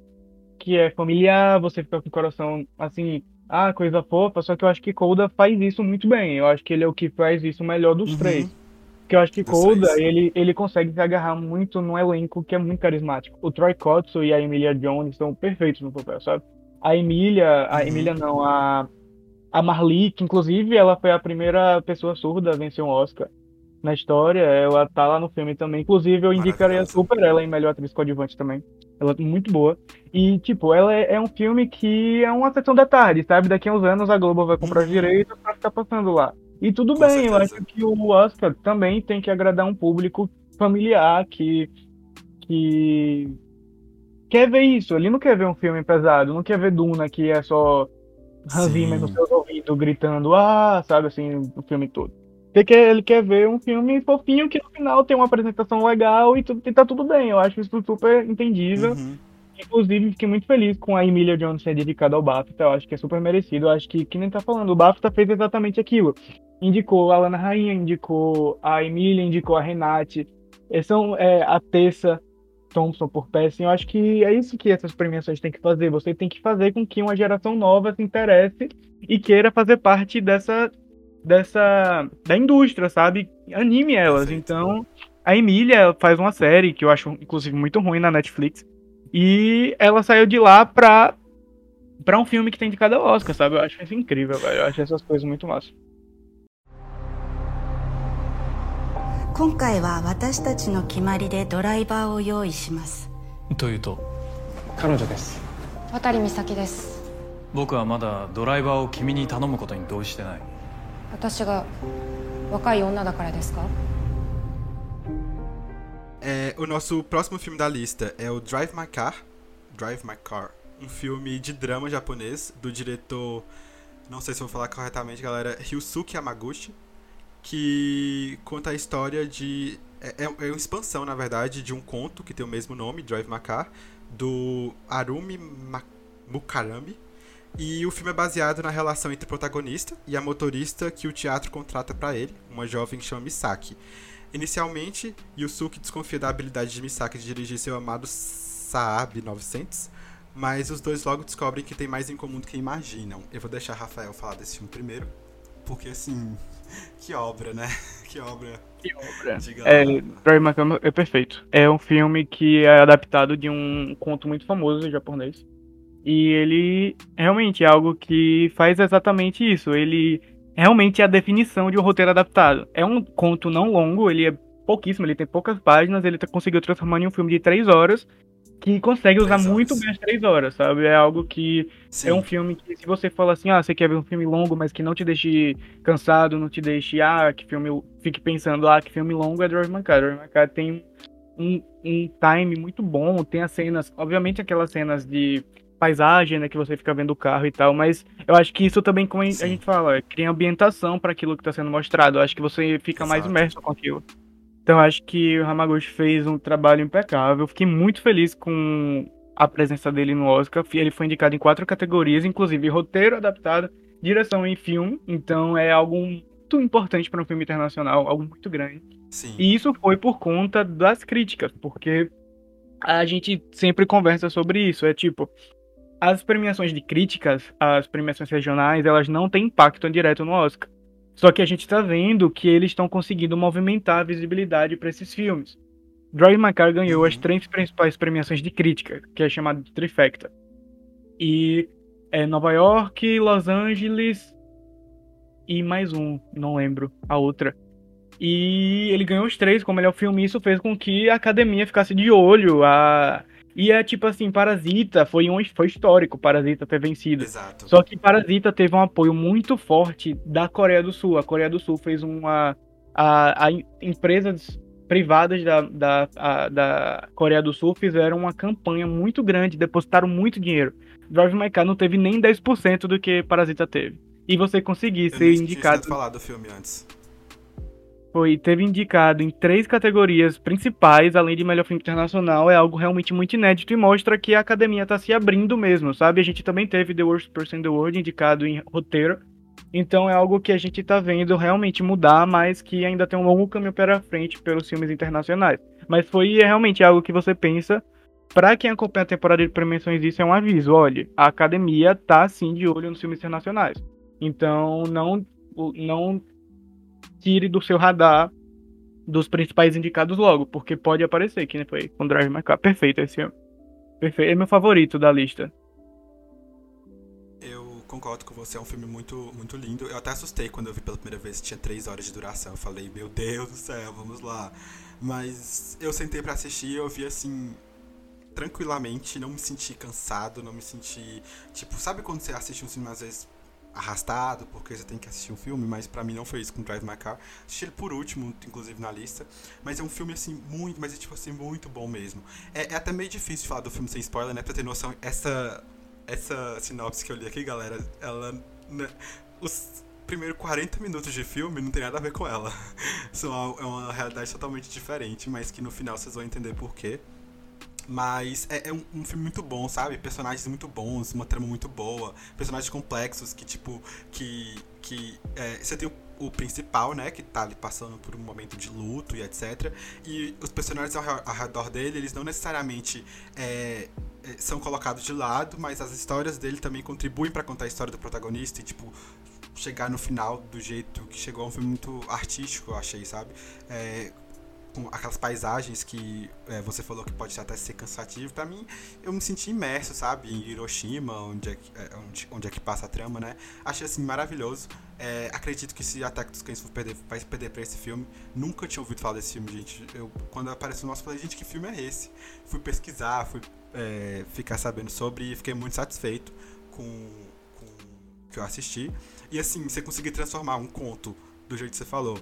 S2: que é familiar, você fica com o coração, assim, ah, coisa fofa, só que eu acho que Coda faz isso muito bem. Eu acho que ele é o que faz isso melhor dos
S1: Uhum.
S2: três. Porque eu acho que Coda,
S1: três.
S2: ele, ele consegue se agarrar muito no elenco que é muito carismático. O Troy Kotsu e a Emilia Jones são perfeitos no papel, sabe? A Emilia, a
S1: Uhum.
S2: Emilia não, a, a Marli, que inclusive ela foi a primeira pessoa surda a vencer um Oscar na história, ela tá lá no filme também. Inclusive eu indicaria super ela em melhor atriz coadjuvante também. Ela é muito boa. E, tipo, ela é, é um filme que é uma sessão da tarde, sabe? Daqui a uns anos a Globo vai comprar os
S1: Uhum.
S2: direitos pra ficar passando lá. E tudo
S1: Com
S2: bem, eu
S1: certeza.
S2: acho que o Oscar também tem que agradar um público familiar que, que quer ver isso. Ele não quer ver um filme pesado, não quer ver Duna que é só Hans. Zimmer no seu ouvido gritando, ah, sabe assim, o filme todo. Ele quer, ele quer ver um filme fofinho que no final tem uma apresentação legal e, tudo, e tá tudo bem. Eu acho isso super entendível.
S1: Uhum.
S2: Inclusive, fiquei muito feliz com a Emilia Jones ser dedicada ao BAFTA. Eu acho que é super merecido. Eu acho que, que nem tá falando, o BAFTA fez exatamente aquilo. Indicou a Lana Rainha, indicou a Emilia, indicou a Renate. São é, a Tessa Thompson por peça. Eu acho que é isso que essas premiações têm que fazer. Você tem que fazer com que uma geração nova se interesse e queira fazer parte dessa dessa da indústria, sabe? Anime elas. Então, a Emília faz uma série que eu acho inclusive muito ruim na Netflix. E ela saiu de lá pra para um filme que tem de cada Oscar, sabe? Eu acho isso incrível, velho. Eu acho essas coisas muito massa.
S10: 今回は私たちの決まりでドライバーを用意します
S9: というと
S11: 彼女です
S6: 渡美咲です
S9: 僕はまだドライバーを君に頼むことに同意してない
S6: 私が若い女だからですか
S1: É, o nosso próximo filme da lista é o Drive My Car. Drive My Car. Um filme de drama japonês do diretor. Não sei se vou falar corretamente, galera. Ryusuke Yamaguchi. Que conta a história de. é, é uma expansão, na verdade, de um conto que tem o mesmo nome, Drive My Car, do Arumi Mukarami. E o filme é baseado na relação entre o protagonista e a motorista que o teatro contrata para ele, uma jovem que chama Misaki. Inicialmente, Yusuke desconfia da habilidade de Misaki de dirigir seu amado Saab 900, mas os dois logo descobrem que tem mais em comum do que imaginam. Eu vou deixar Rafael falar desse filme primeiro, porque assim, que obra, né? Que obra.
S2: Que obra. é, Drive My Car é perfeito. É um filme que é adaptado de um conto muito famoso japonês. E ele realmente é algo que faz exatamente isso. Ele realmente é a definição de um roteiro adaptado. É um conto não longo, ele é pouquíssimo, ele tem poucas páginas, ele conseguiu transformar em um filme de três horas que consegue usar muito bem as três horas, sabe? É algo que Sim. é um filme que, se você fala assim, ah, você quer ver um filme longo, mas que não te deixe cansado, não te deixe, ah, que filme, fique pensando, ah, que filme longo é Drive My Car. Drive My Car tem um, um time muito bom, tem as cenas, obviamente aquelas cenas de paisagem, né, que você fica vendo o carro e tal, mas eu acho que isso também, como Sim. a gente fala, cria ambientação para aquilo que está sendo mostrado. Eu acho que você fica Exato. mais imerso com aquilo. Então acho que o Hamaguchi fez um trabalho impecável. Fiquei muito feliz com a presença dele no Oscar. Ele foi indicado em quatro categorias, inclusive roteiro adaptado, direção e filme. Então é algo muito importante para um filme internacional, algo muito grande. Sim. E isso foi por conta das críticas, porque a gente sempre conversa sobre isso. É tipo, as premiações de críticas, as premiações regionais, elas não têm impacto direto no Oscar. Só que a gente está vendo que eles estão conseguindo movimentar a visibilidade para esses filmes. Drive My Car ganhou uhum. as três principais premiações de crítica, que é chamada de trifecta. E é Nova York, Los Angeles e mais um, não lembro a outra. E ele ganhou os três como melhor filme, e isso fez com que a academia ficasse de olho a e é tipo assim, Parasita foi um foi histórico Parasita ter vencido. Exato. Só que Parasita teve um apoio muito forte da Coreia do Sul. A Coreia do Sul fez uma a, a empresas privadas da, da, a, da Coreia do Sul fizeram uma campanha muito grande, depositaram muito dinheiro. Drive My Car não teve nem 10% do que Parasita teve. E você conseguir ser indicado.
S1: Eu falar do filme antes
S2: foi teve indicado em três categorias principais, além de melhor filme internacional, é algo realmente muito inédito e mostra que a academia está se abrindo mesmo, sabe? A gente também teve The Worst Person in the World indicado em roteiro. Então é algo que a gente está vendo realmente mudar, mas que ainda tem um longo caminho pela frente pelos filmes internacionais. Mas foi realmente algo que você pensa. Para quem acompanha a temporada de premiações, isso é um aviso. Olha, a academia tá sim de olho nos filmes internacionais. Então não, não tire do seu radar dos principais indicados logo, porque pode aparecer, que nem foi com Drive My Car. Perfeito esse filme. Perfeito. É meu favorito da lista.
S1: Eu concordo com você, é um filme muito, muito lindo. Eu até assustei quando eu vi pela primeira vez, tinha três horas de duração. Eu falei, meu Deus do céu, vamos lá. Mas eu sentei para assistir e eu vi assim, tranquilamente, não me senti cansado, não me senti. Tipo, sabe quando você assiste um filme às vezes arrastado, porque você tem que assistir um filme, mas para mim não foi isso com Drive My Car. Assisti ele por último, inclusive na lista, mas é um filme assim muito, mas é tipo assim muito bom mesmo. É, é até meio difícil falar do filme sem spoiler, né, para ter noção. Essa essa sinopse que eu li aqui, galera, ela né, os primeiros 40 minutos de filme não tem nada a ver com ela. São é uma realidade totalmente diferente, mas que no final vocês vão entender por quê. Mas é, é um, um, filme muito bom, sabe? Personagens muito bons, uma trama muito boa, personagens complexos que, tipo, que. que é, você tem o, o, principal, né? Que tá ali passando por um momento de luto e etc. E os personagens ao, ao redor dele, eles não necessariamente é, é, são colocados de lado, mas as histórias dele também contribuem para contar a história do protagonista e, tipo, chegar no final do jeito que chegou a um filme muito artístico, eu achei, sabe? É, com aquelas paisagens que é, você falou que pode até ser cansativo, para mim eu me senti imerso, sabe, em Hiroshima, onde é, é, onde, onde é que passa a trama, né? Achei assim maravilhoso. É, acredito que se Ataque dos Cães for perder, vai perder pra esse filme. Nunca tinha ouvido falar desse filme, gente. Eu, quando apareceu o nosso, falei, gente, que filme é esse? Fui pesquisar, fui é, ficar sabendo sobre e fiquei muito satisfeito com, com o que eu assisti. E assim, você conseguir transformar um conto do jeito que você falou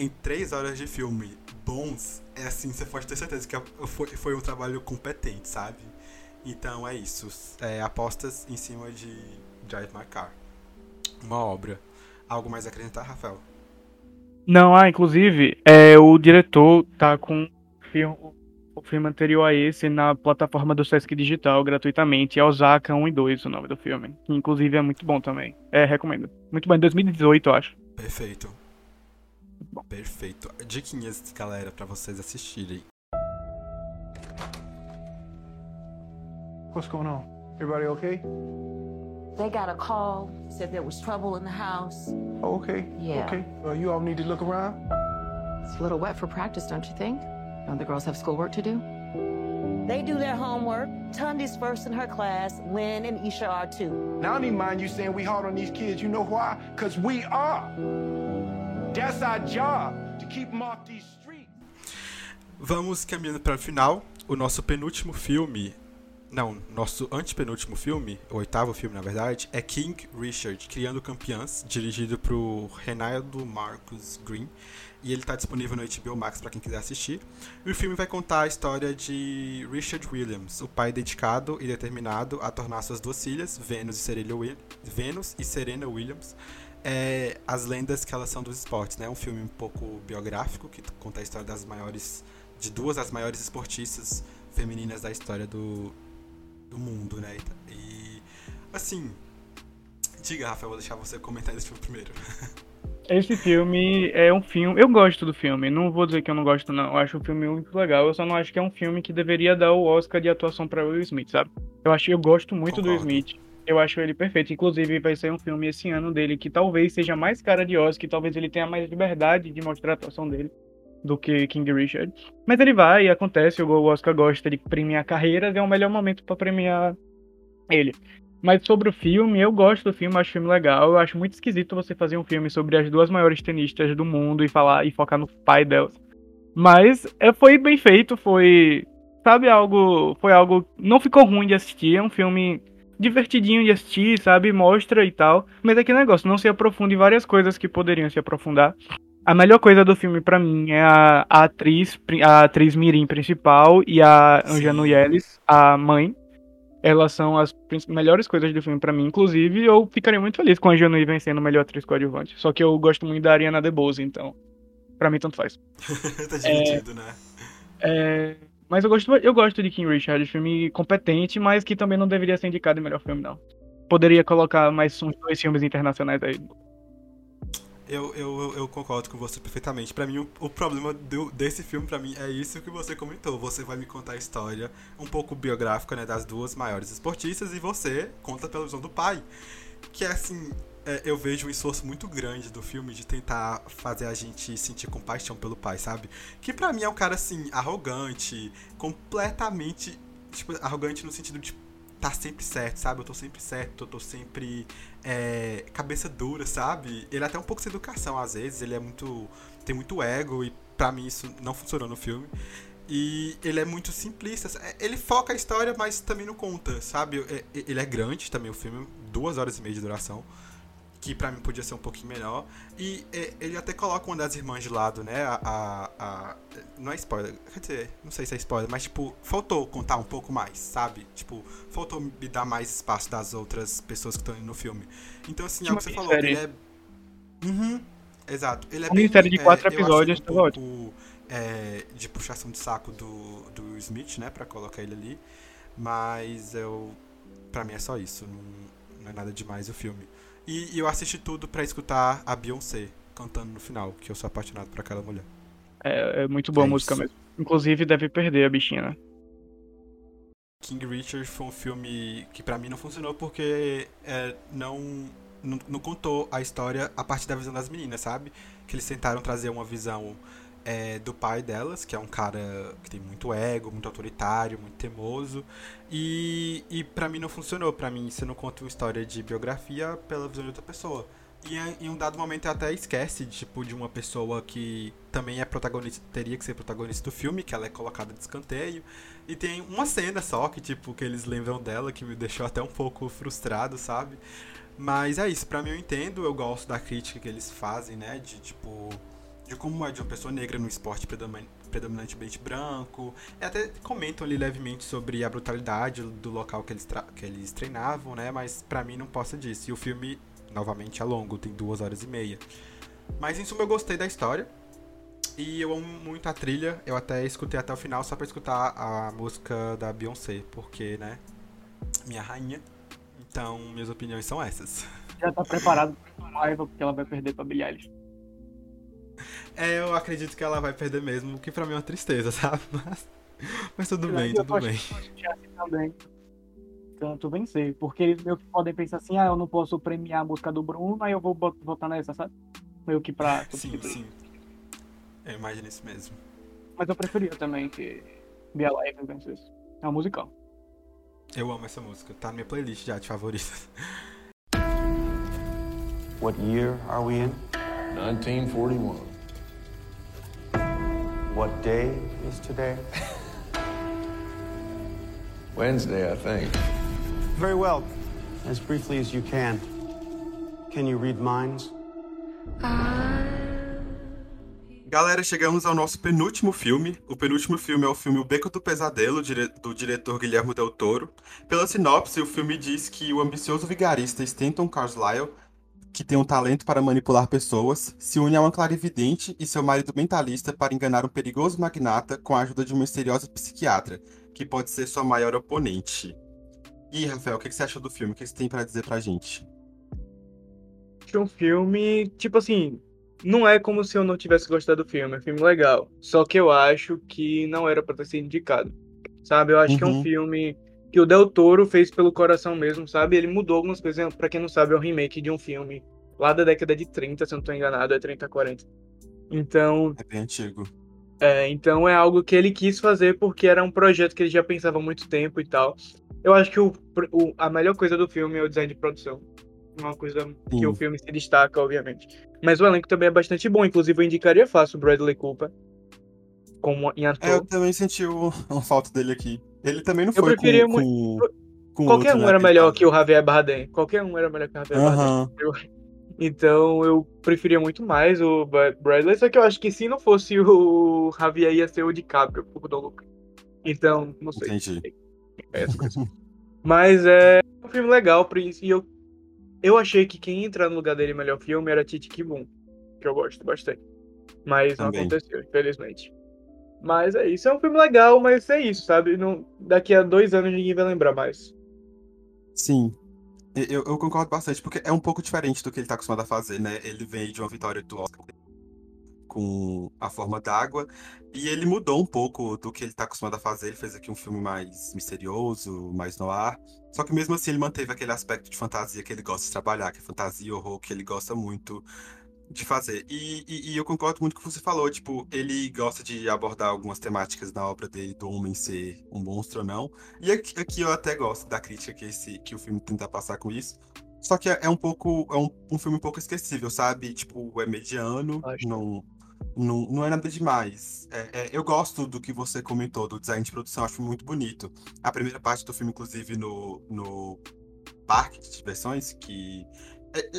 S1: em três horas de filme bons, é assim, você pode ter certeza que foi, foi um trabalho competente, sabe? Então é isso. É, apostas em cima de Drive My Car. Uma obra. Algo mais a acrescentar, Rafael?
S2: Não, ah, inclusive, é, o diretor tá com o filme, o filme anterior a esse na plataforma do Sesc Digital, gratuitamente. É Osaka 1 e 2 o nome do filme. Inclusive é muito bom também. É, recomendo. Muito bom, em 2018, eu acho.
S1: Perfeito. Perfeito. Diquinhas, galera, pra vocês assistirem.
S11: What's going on? Everybody okay?
S12: They got a call, said there was trouble in the house.
S11: Oh, okay.
S12: Yeah.
S11: Okay. Uh, you all need to look around.
S12: It's a little wet for practice, don't you think? Don't the girls have schoolwork to do?
S13: They do their homework. Tundi's first in her class. Lynn and Isha are too.
S11: Now, I don't even mind you saying we hard on these kids. You know why? Because we are. That's our job, to keep them off these streets.
S1: Vamos caminhando para o final. O nosso penúltimo filme não, nosso antepenúltimo filme, o oitavo filme na verdade, é King Richard, Criando Campeãs, dirigido por Renato Marcus Green, e ele está disponível no HBO Max para quem quiser assistir. E o filme vai contar a história de Richard Williams, o pai dedicado e determinado a tornar suas duas filhas, Venus e Serena, Venus e Serena Williams, é, as lendas que elas são dos esportes, né? Um filme um pouco biográfico que conta a história das maiores, de duas das maiores esportistas femininas da história do, do mundo, né? E assim, diga, Rafael, vou deixar você comentar esse filme primeiro.
S2: Esse filme é um filme. Eu gosto do filme, não vou dizer que eu não gosto, não. Eu acho o filme muito legal. Eu só não acho que é um filme que deveria dar o Oscar de atuação para Will Smith, sabe? Eu acho eu gosto muito Concordo. do Will Smith. Eu acho ele perfeito. Inclusive, vai ser um filme esse ano dele que talvez seja mais cara de Oscar, que talvez ele tenha mais liberdade de mostrar a atuação dele do que King Richard. Mas ele vai, e acontece, o Oscar gosta de premiar carreiras, é o melhor momento para premiar ele. Mas sobre o filme, eu gosto do filme, acho o filme legal. Eu acho muito esquisito você fazer um filme sobre as duas maiores tenistas do mundo e falar e focar no pai delas. Mas é, foi bem feito, foi. Sabe, algo. Foi algo. Não ficou ruim de assistir. É um filme divertidinho de assistir, sabe? Mostra e tal. Mas é que negócio, não se aprofunda em várias coisas que poderiam se aprofundar. A melhor coisa do filme para mim é a, a, atriz, a atriz Mirim principal e a Anja Nuyeles, a mãe. Elas são as melhores coisas do filme para mim, inclusive eu ficaria muito feliz com a Anja Nuyeles vencendo melhor atriz coadjuvante. Só que eu gosto muito da Ariana DeBose, então para mim tanto faz.
S1: tá divertido, é, né?
S2: É, mas eu gosto, eu gosto de King Richard, filme competente, mas que também não deveria ser indicado em melhor filme não. Poderia colocar mais uns dois filmes internacionais aí.
S1: Eu, eu, eu concordo com você perfeitamente. Para mim, o, o problema do, desse filme, para mim, é isso que você comentou. Você vai me contar a história um pouco biográfica, né, das duas maiores esportistas e você conta pela visão do pai. Que é assim, é, eu vejo um esforço muito grande do filme de tentar fazer a gente sentir compaixão pelo pai, sabe? Que para mim é um cara assim, arrogante, completamente. Tipo, arrogante no sentido de tá sempre certo, sabe? Eu tô sempre certo, eu tô sempre é, cabeça dura, sabe? Ele é até um pouco sem educação às vezes, ele é muito. tem muito ego e para mim isso não funcionou no filme. E ele é muito simplista. É, ele foca a história, mas também não conta, sabe? É, ele é grande também o filme, duas horas e meia de duração que para mim podia ser um pouquinho melhor. E é, ele até coloca uma das irmãs de lado, né? A, a, a, Não é spoiler, quer dizer, não sei se é spoiler, mas tipo, faltou contar um pouco mais, sabe? Tipo, faltou me dar mais espaço das outras pessoas que estão no filme. Então, assim, é o que você falou, ele é. Uhum, exato. Ele é
S2: uma bem. série de é, quatro é, episódios,
S1: um pouco, é, de puxação de saco do, do Smith, né? Pra colocar ele ali. Mas eu. Pra mim é só isso. Não, não é nada demais o filme. E, e eu assisti tudo para escutar a Beyoncé cantando no final, que eu sou apaixonado por aquela mulher.
S2: É, é muito boa é a música isso. mesmo. Inclusive deve perder a bichinha, né?
S1: King Richard foi um filme que para mim não funcionou porque é, não, não, não, contou a história a partir da visão das meninas, sabe? Que eles tentaram trazer uma visão é, do pai delas, que é um cara que tem muito ego, muito autoritário, muito teimoso. E, e para mim não funcionou. para mim, você não conta uma história de biografia pela visão de outra pessoa. E em um dado momento até esquece, tipo, de uma pessoa que também é protagonista, teria que ser protagonista do filme, que ela é colocada de escanteio. E tem uma cena só que, tipo, que eles lembram dela, que me deixou até um pouco frustrado, sabe? Mas é isso, pra mim eu entendo, eu gosto da crítica que eles fazem, né? De, tipo, de como é de uma pessoa negra no esporte predominantemente branco. E até comentam ali levemente sobre a brutalidade do local que eles, que eles treinavam, né? Mas para mim não possa disso. E o filme, novamente, é longo, tem duas horas e meia. Mas em suma eu gostei da história. E eu amo muito a trilha. Eu até escutei até o final só pra escutar a música da Beyoncé, porque, né? Minha rainha. Então, minhas opiniões são essas.
S2: Já tá preparado pra raiva porque ela vai perder pra Billie Eilish.
S1: É, eu acredito que ela vai perder mesmo, o que pra mim é uma tristeza, sabe? Mas, mas tudo bem, tudo bem.
S2: Também. Tanto vencer. Porque eles meio que podem pensar assim, ah, eu não posso premiar a música do Bruno, aí eu vou votar nessa, sabe? Meio que pra.
S1: Sim, sim. Eu imagino isso mesmo.
S2: Mas eu preferia também que Be Alive vencesse. É uma musical.
S1: Eu amo essa música, tá na minha playlist já de favoritas.
S14: What year are we in?
S9: 1941.
S14: What day is today?
S9: Wednesday, I think.
S14: Very well. As briefly as you can. Can you read minds?
S1: Galera, chegamos ao nosso penúltimo filme. O penúltimo filme é o filme O Beco do Pesadelo, do diretor Guilherme Del Toro. Pela sinopse, o filme diz que o ambicioso vigarista Stanton Carlyle, que tem um talento para manipular pessoas, se une a uma clarividente e seu marido mentalista para enganar um perigoso magnata com a ajuda de uma misteriosa psiquiatra, que pode ser sua maior oponente. E Rafael, o que você achou do filme? O que você tem para dizer pra gente?
S2: É um filme, tipo assim, não é como se eu não tivesse gostado do filme, é um filme legal. Só que eu acho que não era pra ter sido indicado. Sabe? Eu acho uhum. que é um uhum. filme que o Del Toro fez pelo coração mesmo, sabe? Ele mudou algumas coisas. Pra quem não sabe, é um remake de um filme lá da década de 30, se eu não tô enganado, é 30, 40. Então.
S1: É bem antigo.
S2: É, então é algo que ele quis fazer porque era um projeto que ele já pensava há muito tempo e tal. Eu acho que o, o a melhor coisa do filme é o design de produção uma coisa Sim. que o filme se destaca, obviamente. Mas o elenco também é bastante bom, inclusive eu indicaria fácil o Bradley Cooper como em ator.
S1: É, eu também senti uma falta dele aqui. Ele também não eu foi preferia com, muito...
S2: com, com Qualquer um era melhor que o Javier Bardem. Qualquer um era melhor que o Javier uh -huh. Bardem. Então eu preferia muito mais o Bradley, só que eu acho que se não fosse o Javier ia ser o DiCaprio, o do Luca. Então, não sei.
S1: Entendi.
S2: É Mas é um filme legal, e eu eu achei que quem entrar no lugar dele melhor filme era Titi Kibum, que eu gosto bastante. Mas Também. não aconteceu, infelizmente. Mas é isso, é um filme legal, mas é isso, sabe? Não, daqui a dois anos ninguém vai lembrar mais.
S1: Sim. Eu, eu concordo bastante, porque é um pouco diferente do que ele tá acostumado a fazer, né? Ele veio de uma vitória do Oscar com A Forma d'Água. E ele mudou um pouco do que ele está acostumado a fazer. Ele fez aqui um filme mais misterioso, mais no ar. Só que mesmo assim ele manteve aquele aspecto de fantasia que ele gosta de trabalhar, que é fantasia horror, que ele gosta muito de fazer. E, e, e, eu concordo muito com o que você falou, tipo, ele gosta de abordar algumas temáticas na obra dele, do homem ser um monstro ou não. E aqui, aqui eu até gosto da crítica que, esse, que o filme tenta passar com isso. Só que é, é um pouco. É um, um filme um pouco esquecível, sabe? Tipo, é mediano, não, não, não é nada demais. É, é, eu gosto do que você comentou, do design de produção, acho muito bonito. A primeira parte do filme, inclusive, no, no parque de diversões, que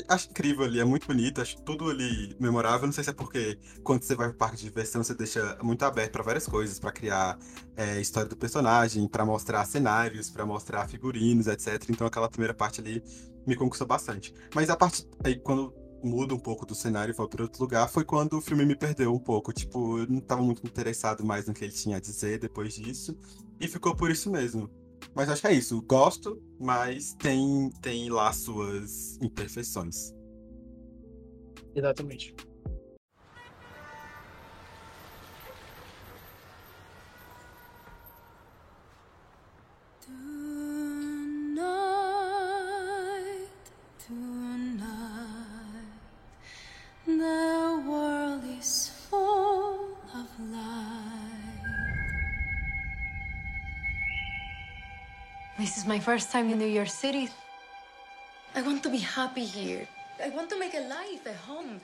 S1: acho incrível ali, é muito bonito, acho tudo ali memorável. Não sei se é porque quando você vai pro parque de diversão, você deixa muito aberto para várias coisas, para criar é, história do personagem, para mostrar cenários, para mostrar figurinos, etc. Então aquela primeira parte ali me conquistou bastante. Mas a parte aí quando muda um pouco do cenário e vai para outro lugar foi quando o filme me perdeu um pouco. Tipo, eu não estava muito interessado mais no que ele tinha a dizer depois disso. E ficou por isso mesmo. Mas acho que é isso. Gosto, mas tem, tem lá suas imperfeições.
S2: Exatamente.
S6: This is my first time in New York City. I want to be happy here. I want to make a life, a home.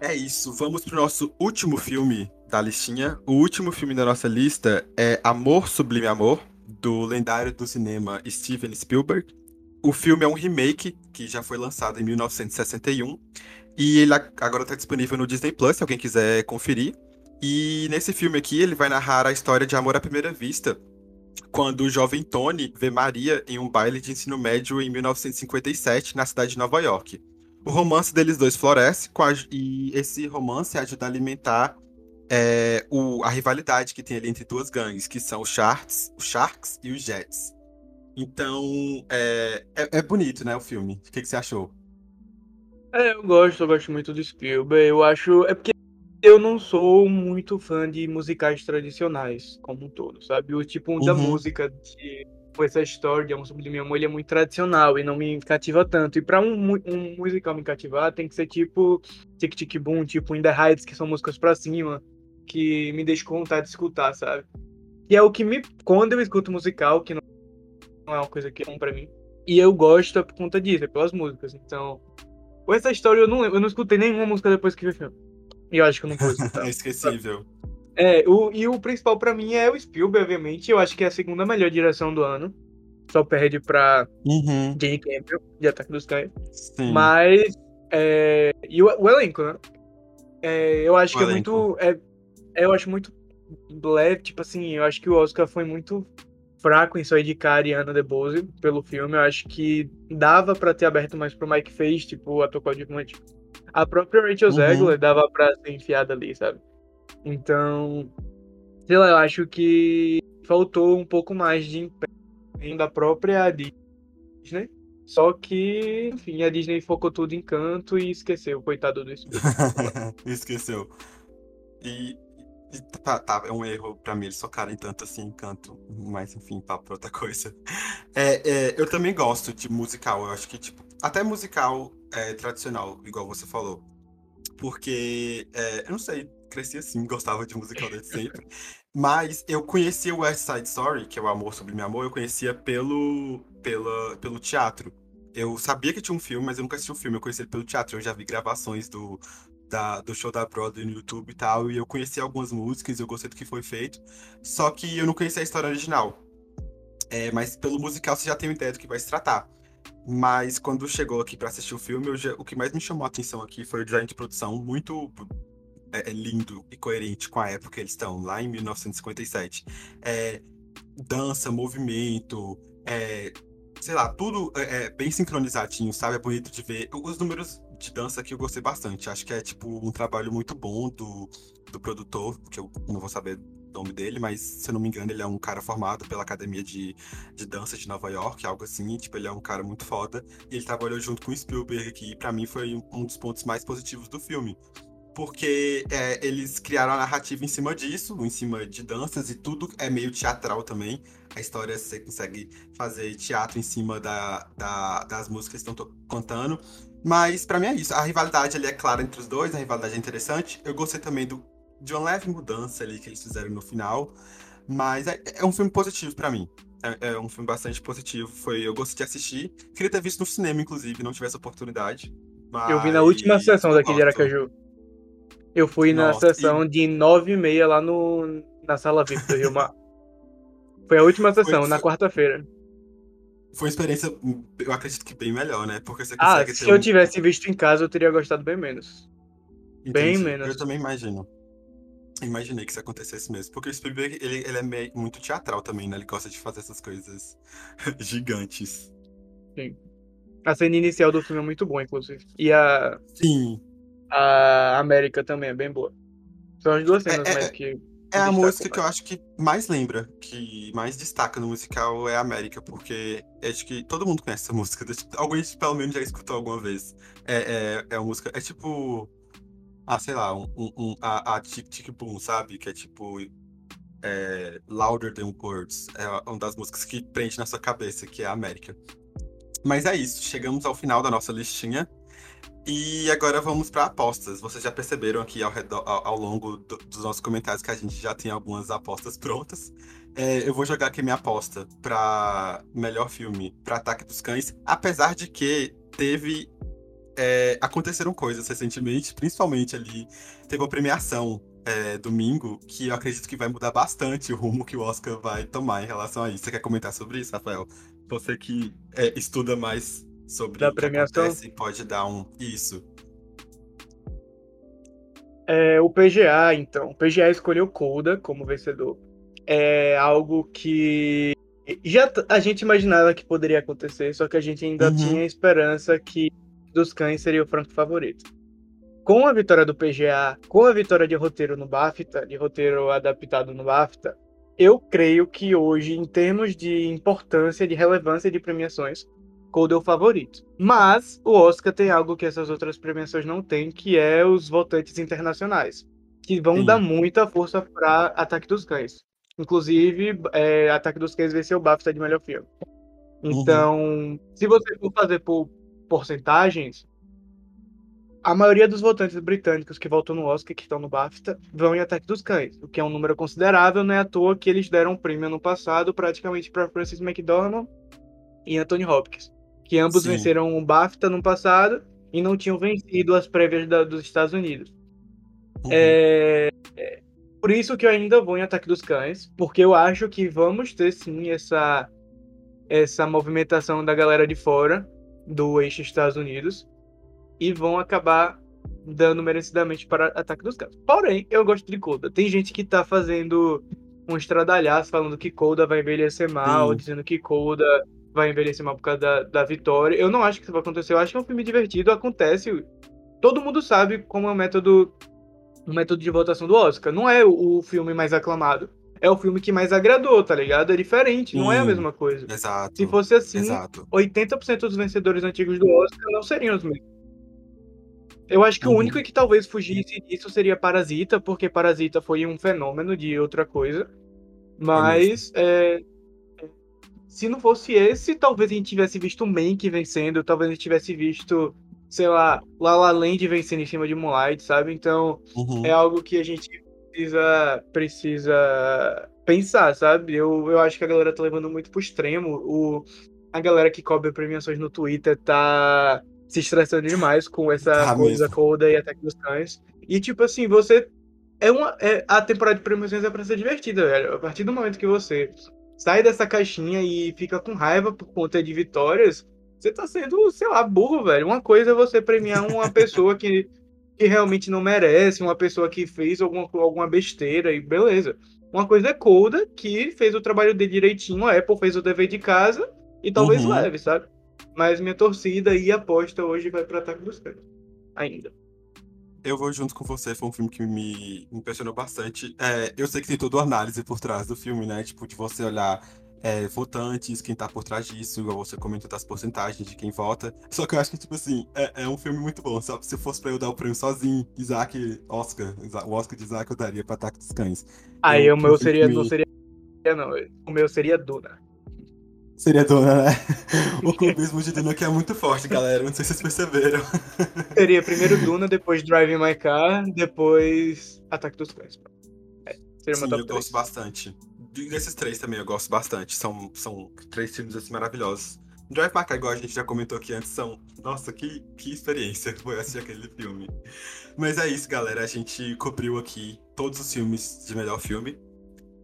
S1: É isso, vamos pro nosso último filme da listinha. O último filme da nossa lista é Amor Sublime Amor, do lendário do cinema Steven Spielberg. O filme é um remake que já foi lançado em 1961 e ele agora está disponível no Disney Plus, se alguém quiser conferir. E nesse filme aqui ele vai narrar a história de amor à primeira vista quando o jovem Tony vê Maria em um baile de ensino médio em 1957 na cidade de Nova York. o romance deles dois floresce a, e esse romance ajuda a alimentar é, o, a rivalidade que tem ali entre duas gangues, que são os Sharks, os Sharks e os Jets. Então, é, é, é bonito, né, o filme. O que, que você achou?
S2: É, eu gosto, eu gosto muito do Spielberg. Eu acho. É porque eu não sou muito fã de musicais tradicionais, como um todo, sabe? O tipo um da
S1: Uhum.
S2: música de essa história de Amor Meu Amor, ele é muito tradicional e não me cativa tanto. E pra um, um musical me cativar, tem que ser tipo Tic Tic Boom, tipo In The Heights, que são músicas pra cima, que me deixam com vontade de escutar, sabe? E é o que me. Quando eu escuto musical, que não não é uma coisa que é bom pra mim. E eu gosto é por conta disso, é pelas músicas. Então. Com essa história eu não lembro, eu não escutei nenhuma música depois que vi o filme. E eu acho que eu não vou escutar.
S1: É esquecível.
S2: É, o, e o principal pra mim é o Spielberg, obviamente. Eu acho que é a segunda melhor direção do ano. Só perde pra
S1: Uhum.
S2: Jane Campbell, de Ataque dos Cães. Mas. É, e o, o elenco, né? É, eu acho
S1: O
S2: que é
S1: elenco.
S2: muito. É, é, eu acho muito leve, tipo assim, eu acho que o Oscar foi muito fraco em só indicar a Ariana DeBose pelo filme. Eu acho que dava pra ter aberto mais pro Mike Face, tipo, ator coadjuvante. A própria Rachel
S1: Uhum.
S2: Zegler dava pra ser enfiada ali, sabe? Então, sei lá, eu acho que faltou um pouco mais de empenho da própria Disney. Só que, enfim, a Disney focou tudo em canto e esqueceu, coitado do Spielberg.
S1: Esqueceu. E, e tá, tá, é um erro pra mim eles focarem tanto assim em canto. Mas enfim, papo pra outra coisa. É, é, eu também gosto de musical. Eu acho que, tipo, até musical é, tradicional, igual você falou. Porque, é, eu não sei, cresci assim, gostava de musical desde sempre. Mas eu conhecia o West Side Story, que é o Amor Sobre Meu Amor, eu conhecia pelo, pela, pelo teatro. Eu sabia que tinha um filme, mas eu nunca assisti o filme, eu conhecia ele pelo teatro. Eu já vi gravações do, da- do show da Broadway no YouTube e tal, e eu conheci algumas músicas, eu gostei do que foi feito. Só que eu não conhecia a história original. É, mas pelo musical você já tem uma ideia do que vai se tratar. Mas quando chegou aqui pra assistir o filme, já- o que mais me chamou a atenção aqui foi o design de produção muito é, é lindo e coerente com a época que eles estão, lá em 1957. É, dança, movimento, é, sei lá, tudo é, é bem sincronizadinho, sabe? É bonito de ver. Os números de dança aqui eu gostei bastante. Acho que é tipo um trabalho muito bom do, do produtor, que eu não vou saber nome dele, mas se eu não me engano, ele é um cara formado pela Academia de, de Dança de Nova York, algo assim. Tipo, ele é um cara muito foda. E ele trabalhou junto com o Spielberg, que pra mim foi um- dos pontos mais positivos do filme porque é, eles criaram a narrativa em cima disso, em cima de danças e tudo é meio teatral também. A história você consegue fazer teatro em cima da, da- das músicas que estão contando. Mas pra mim é isso. A rivalidade ali é clara entre os dois, a rivalidade é interessante. Eu gostei também do, de uma leve mudança ali que eles fizeram no final. Mas é, é um filme positivo pra mim. É, é um filme bastante positivo. Foi, eu gostei de assistir. Queria ter visto no cinema, inclusive, não tivesse oportunidade.
S2: Eu vi na última
S1: mas
S2: sessão daqui de. Aracaju. Eu fui na
S1: Nossa,
S2: sessão de 9 e meia lá no, na sala VIP do Rio Mar. Foi a última sessão,
S1: Foi-
S2: na quarta-feira.
S1: Foi uma experiência, eu acredito que bem melhor, né? Porque você
S2: Ah,
S1: consegue
S2: se
S1: ter
S2: eu
S1: um-
S2: tivesse visto em casa, eu teria gostado bem menos. Bem
S1: Entendi.
S2: menos.
S1: Eu também imagino. Imaginei que isso acontecesse mesmo. Porque o Spielberg, ele, ele é meio, muito teatral também, né? Ele gosta de fazer essas coisas gigantes.
S2: Sim. A cena inicial do filme é muito boa, inclusive. E a,
S1: Sim.
S2: a América também é bem boa. São as duas cenas
S1: É- é-
S2: mais que.
S1: É a música que eu
S2: mais.
S1: acho que mais lembra, que mais destaca no musical é a América, porque acho que todo mundo conhece essa música. Alguém pelo menos já escutou alguma vez. É, é, é uma música. É tipo. Ah, sei lá, um, um- a, a Tic Tic Boom, sabe? Que é tipo. é, Louder Than Words. É uma das músicas que prende na sua cabeça, que é a América. Mas é isso, chegamos ao final da nossa listinha. E agora vamos para apostas. Vocês já perceberam aqui ao, redor- ao- ao longo do- dos nossos comentários que a gente já tem algumas apostas prontas. É, eu vou jogar aqui minha aposta para melhor filme para Ataque dos Cães, apesar de que teve é, aconteceram coisas recentemente, principalmente ali teve uma premiação é, domingo que eu acredito que vai mudar bastante o rumo que o Oscar vai tomar em relação a isso. Você quer comentar sobre isso, Rafael? Você que é, estuda mais sobre
S2: Da
S1: o que
S2: premiação?
S1: acontece, pode dar um isso.
S2: É, o PGA, então. O PGA escolheu Coda como vencedor. É algo que já a gente imaginava que poderia acontecer, só que a gente ainda
S1: Uhum.
S2: tinha esperança que dos Cães seria o franco favorito. Com a vitória do PGA, com a vitória de roteiro no BAFTA, de roteiro adaptado no BAFTA, eu creio que hoje, em termos de importância, de relevância de premiações, Cold é o favorito. Mas o Oscar tem algo que essas outras premiações não têm, que é os votantes internacionais, que vão
S1: Sim.
S2: dar muita força para Ataque dos Cães. Inclusive, é, Ataque dos Cães venceu o BAFTA de melhor filme. Então, se você for fazer por porcentagens, a maioria dos votantes britânicos que votam no Oscar, que estão no BAFTA, vão em Ataque dos Cães, o que é um número considerável, não é à toa que eles deram um prêmio no passado praticamente para Francis McDormand e Anthony Hopkins, que ambos
S1: Sim.
S2: venceram o BAFTA no passado e não tinham vencido as prévias da- dos Estados Unidos. É, é, por isso que eu ainda vou em Ataque dos Cães, porque eu acho que vamos ter sim essa essa movimentação da galera de fora do eixo Estados Unidos e vão acabar dando merecidamente para Ataque dos Cães. Porém, eu gosto de Coda. Tem gente que tá fazendo um estradalhaço falando que Coda vai envelhecer mal,
S1: Sim.
S2: dizendo que Coda vai envelhecer mal por causa da, da vitória. Eu não acho que isso vai acontecer. Eu acho que é um filme divertido, acontece. Todo mundo sabe como é o método o método de votação do Oscar. Não é o, o filme mais aclamado. É o filme que mais agradou, tá ligado? É diferente, não é a mesma coisa.
S1: Exato.
S2: Se fosse assim,
S1: Exato.
S2: 80% dos vencedores antigos do Oscar não seriam os mesmos. Eu acho que o
S1: Uhum.
S2: único que talvez fugisse disso seria Parasita, porque Parasita foi um fenômeno de outra coisa. Mas é, se não fosse esse, talvez a gente tivesse visto Mank vencendo, talvez a gente tivesse visto, sei lá, La La Land vencendo em cima de Moonlight, sabe? Então
S1: Uhum.
S2: é algo que a gente precisa, precisa pensar, sabe? Eu, eu acho que a galera tá levando muito pro extremo. O, a galera que cobre premiações no Twitter tá se estressando demais com essa
S1: Tá
S2: coisa
S1: mesmo.
S2: Coda e Ataque dos Cães. E, tipo assim, você. É uma, é, a temporada de premiações é pra ser divertida, velho. A partir do momento que você sai dessa caixinha e fica com raiva por conta de vitórias, você tá sendo, sei lá, burro, velho. Uma coisa é você premiar uma pessoa que, que realmente não merece, uma pessoa que fez alguma, alguma besteira e beleza. Uma coisa é Coda, que fez o trabalho dele direitinho, a Apple fez o dever de casa e talvez
S1: Uhum.
S2: leve, sabe? Mas minha torcida e aposta hoje vai pro Ataque dos Cães. Ainda.
S1: Eu vou junto com você, foi um filme que me impressionou bastante. É, eu sei que tem toda uma análise por trás do filme, né? Tipo, de você olhar é, votantes, quem tá por trás disso, igual você comentou das porcentagens de quem vota. Só que eu acho que, tipo assim, é, é um filme muito bom. Só se fosse pra eu dar o prêmio sozinho, Isaac, Oscar, o Oscar de Isaac eu daria pra Ataque dos Cães.
S2: Aí
S1: Eu-
S2: o meu
S1: eu
S2: seria. Não seria. Não, o meu seria Duna.
S1: Seria dona, né? O clubismo de Duna aqui é muito forte, galera. Não sei se vocês perceberam.
S2: Seria primeiro Duna, depois Driving My Car, depois Ataque dos Cães. É, seria
S1: Sim, eu
S2: 3.
S1: gosto bastante. De- Desses três também eu gosto bastante. São, são três filmes assim, maravilhosos. Drive Car, igual a gente já comentou aqui antes, são. Nossa, que, que experiência foi assistir aquele filme. Mas é isso, galera. A gente cobriu aqui todos os filmes de melhor filme.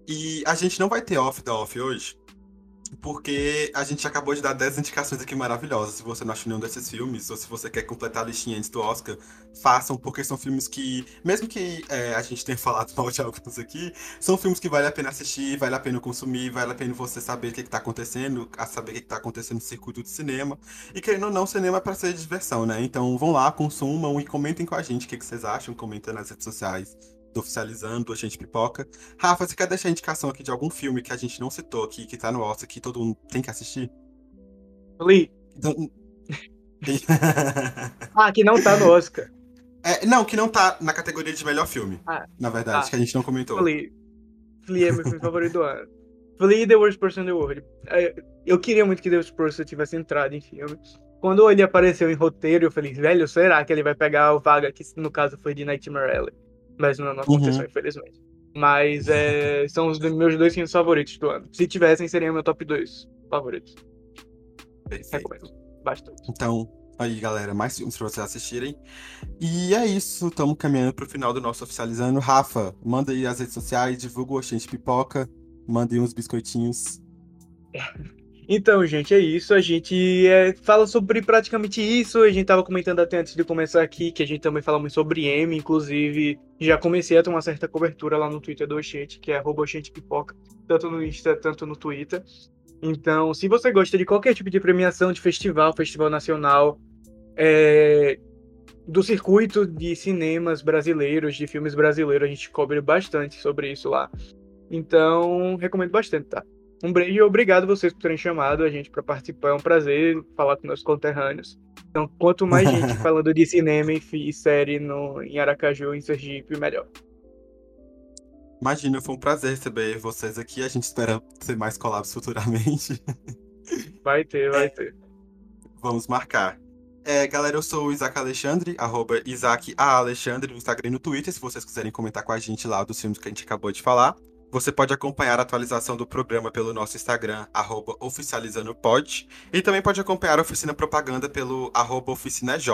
S1: E a gente não vai ter off da off hoje, porque a gente acabou de dar 10 indicações aqui maravilhosas. Se você não achou nenhum desses filmes, ou se você quer completar a listinha antes do Oscar, façam, porque são filmes que, mesmo que é, a gente tenha falado mal de alguns aqui, são filmes que vale a pena assistir, vale a pena consumir, vale a pena você saber o que, está acontecendo, a saber o que, está acontecendo no circuito de cinema. E querendo ou não, cinema é para ser diversão, né? Então vão lá, consumam e comentem com a gente o que, que vocês acham, comentem nas redes sociais do Oficializando, a gente pipoca. Rafa, você quer deixar a indicação aqui de algum filme que a gente não citou aqui, que tá no Oscar, que todo mundo tem que assistir?
S2: Lee.
S1: Então...
S2: Ah, que não tá no Oscar.
S1: É, não, que não tá na categoria de melhor filme.
S2: Ah,
S1: na verdade,
S2: tá.
S1: que a gente não comentou.
S2: Flea. Flea é meu filme favorito do ano. Flea The Worst Person in the World. É, Eu queria muito que The Worst Person tivesse entrado em filme. Quando ele apareceu em roteiro, eu falei, velho, será que ele vai pegar o vaga que no caso foi de Nightmare Alley? Mas não, não aconteceu,
S1: Uhum.
S2: infelizmente. Mas é, são os meus dois filmes favoritos do ano. Se tivessem, seriam meu top 2 favoritos. Recomendo. Bastante.
S1: Então, aí, galera, mais filmes pra vocês assistirem. E é isso, estamos caminhando pro final do nosso Oficializando. Rafa, manda aí as redes sociais, divulga o Oxente Pipoca, manda aí uns biscoitinhos.
S2: Então, gente, é isso. A gente é, fala sobre praticamente isso. A gente tava comentando até antes de começar aqui que a gente também fala muito sobre M. Inclusive, já comecei a ter uma certa cobertura lá no Twitter do Oxente, que é Pipoca, tanto no Insta, tanto no Twitter. Então, se você gosta de qualquer tipo de premiação, de festival, festival nacional, é, do circuito de cinemas brasileiros, de filmes brasileiros. A gente cobre bastante sobre isso lá. Então, recomendo bastante, tá? Um beijo e obrigado vocês por terem chamado a gente para participar. É um prazer falar com meus conterrâneos. Então, quanto mais gente falando de cinema e série no, em Aracaju, em Sergipe, melhor.
S1: Imagina, foi um prazer receber vocês aqui. A gente espera ter mais collabs futuramente.
S2: Vai ter, vai ter.
S1: Vamos marcar. É, galera, eu sou o Isaac Alexandre, arroba Isaac A. Alexandre no Instagram e no Twitter, se vocês quiserem comentar com a gente lá dos filmes que a gente acabou de falar. Você pode acompanhar a atualização do programa pelo nosso Instagram, arroba oficializandopod, e também pode acompanhar a Oficina Propaganda pelo arroba oficinaj.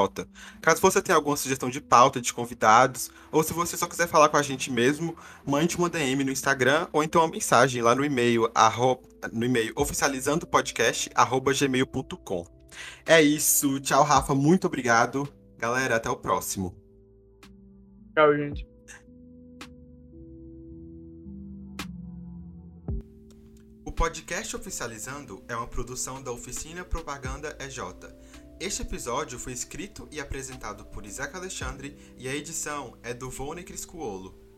S1: Caso você tenha alguma sugestão de pauta, de convidados, ou se você só quiser falar com a gente mesmo, mande uma DM no Instagram, ou então uma mensagem lá no e-mail, arroba, no e-mail oficializandopodcast.gmail.com. É isso. Tchau, Rafa. Muito obrigado. Galera, até o próximo.
S2: Tchau, gente.
S1: Podcast Oficializando é uma produção da Oficina Propaganda EJ. Este episódio foi escrito e apresentado por Isaac Alexandre e a edição é do Vone Criscuolo.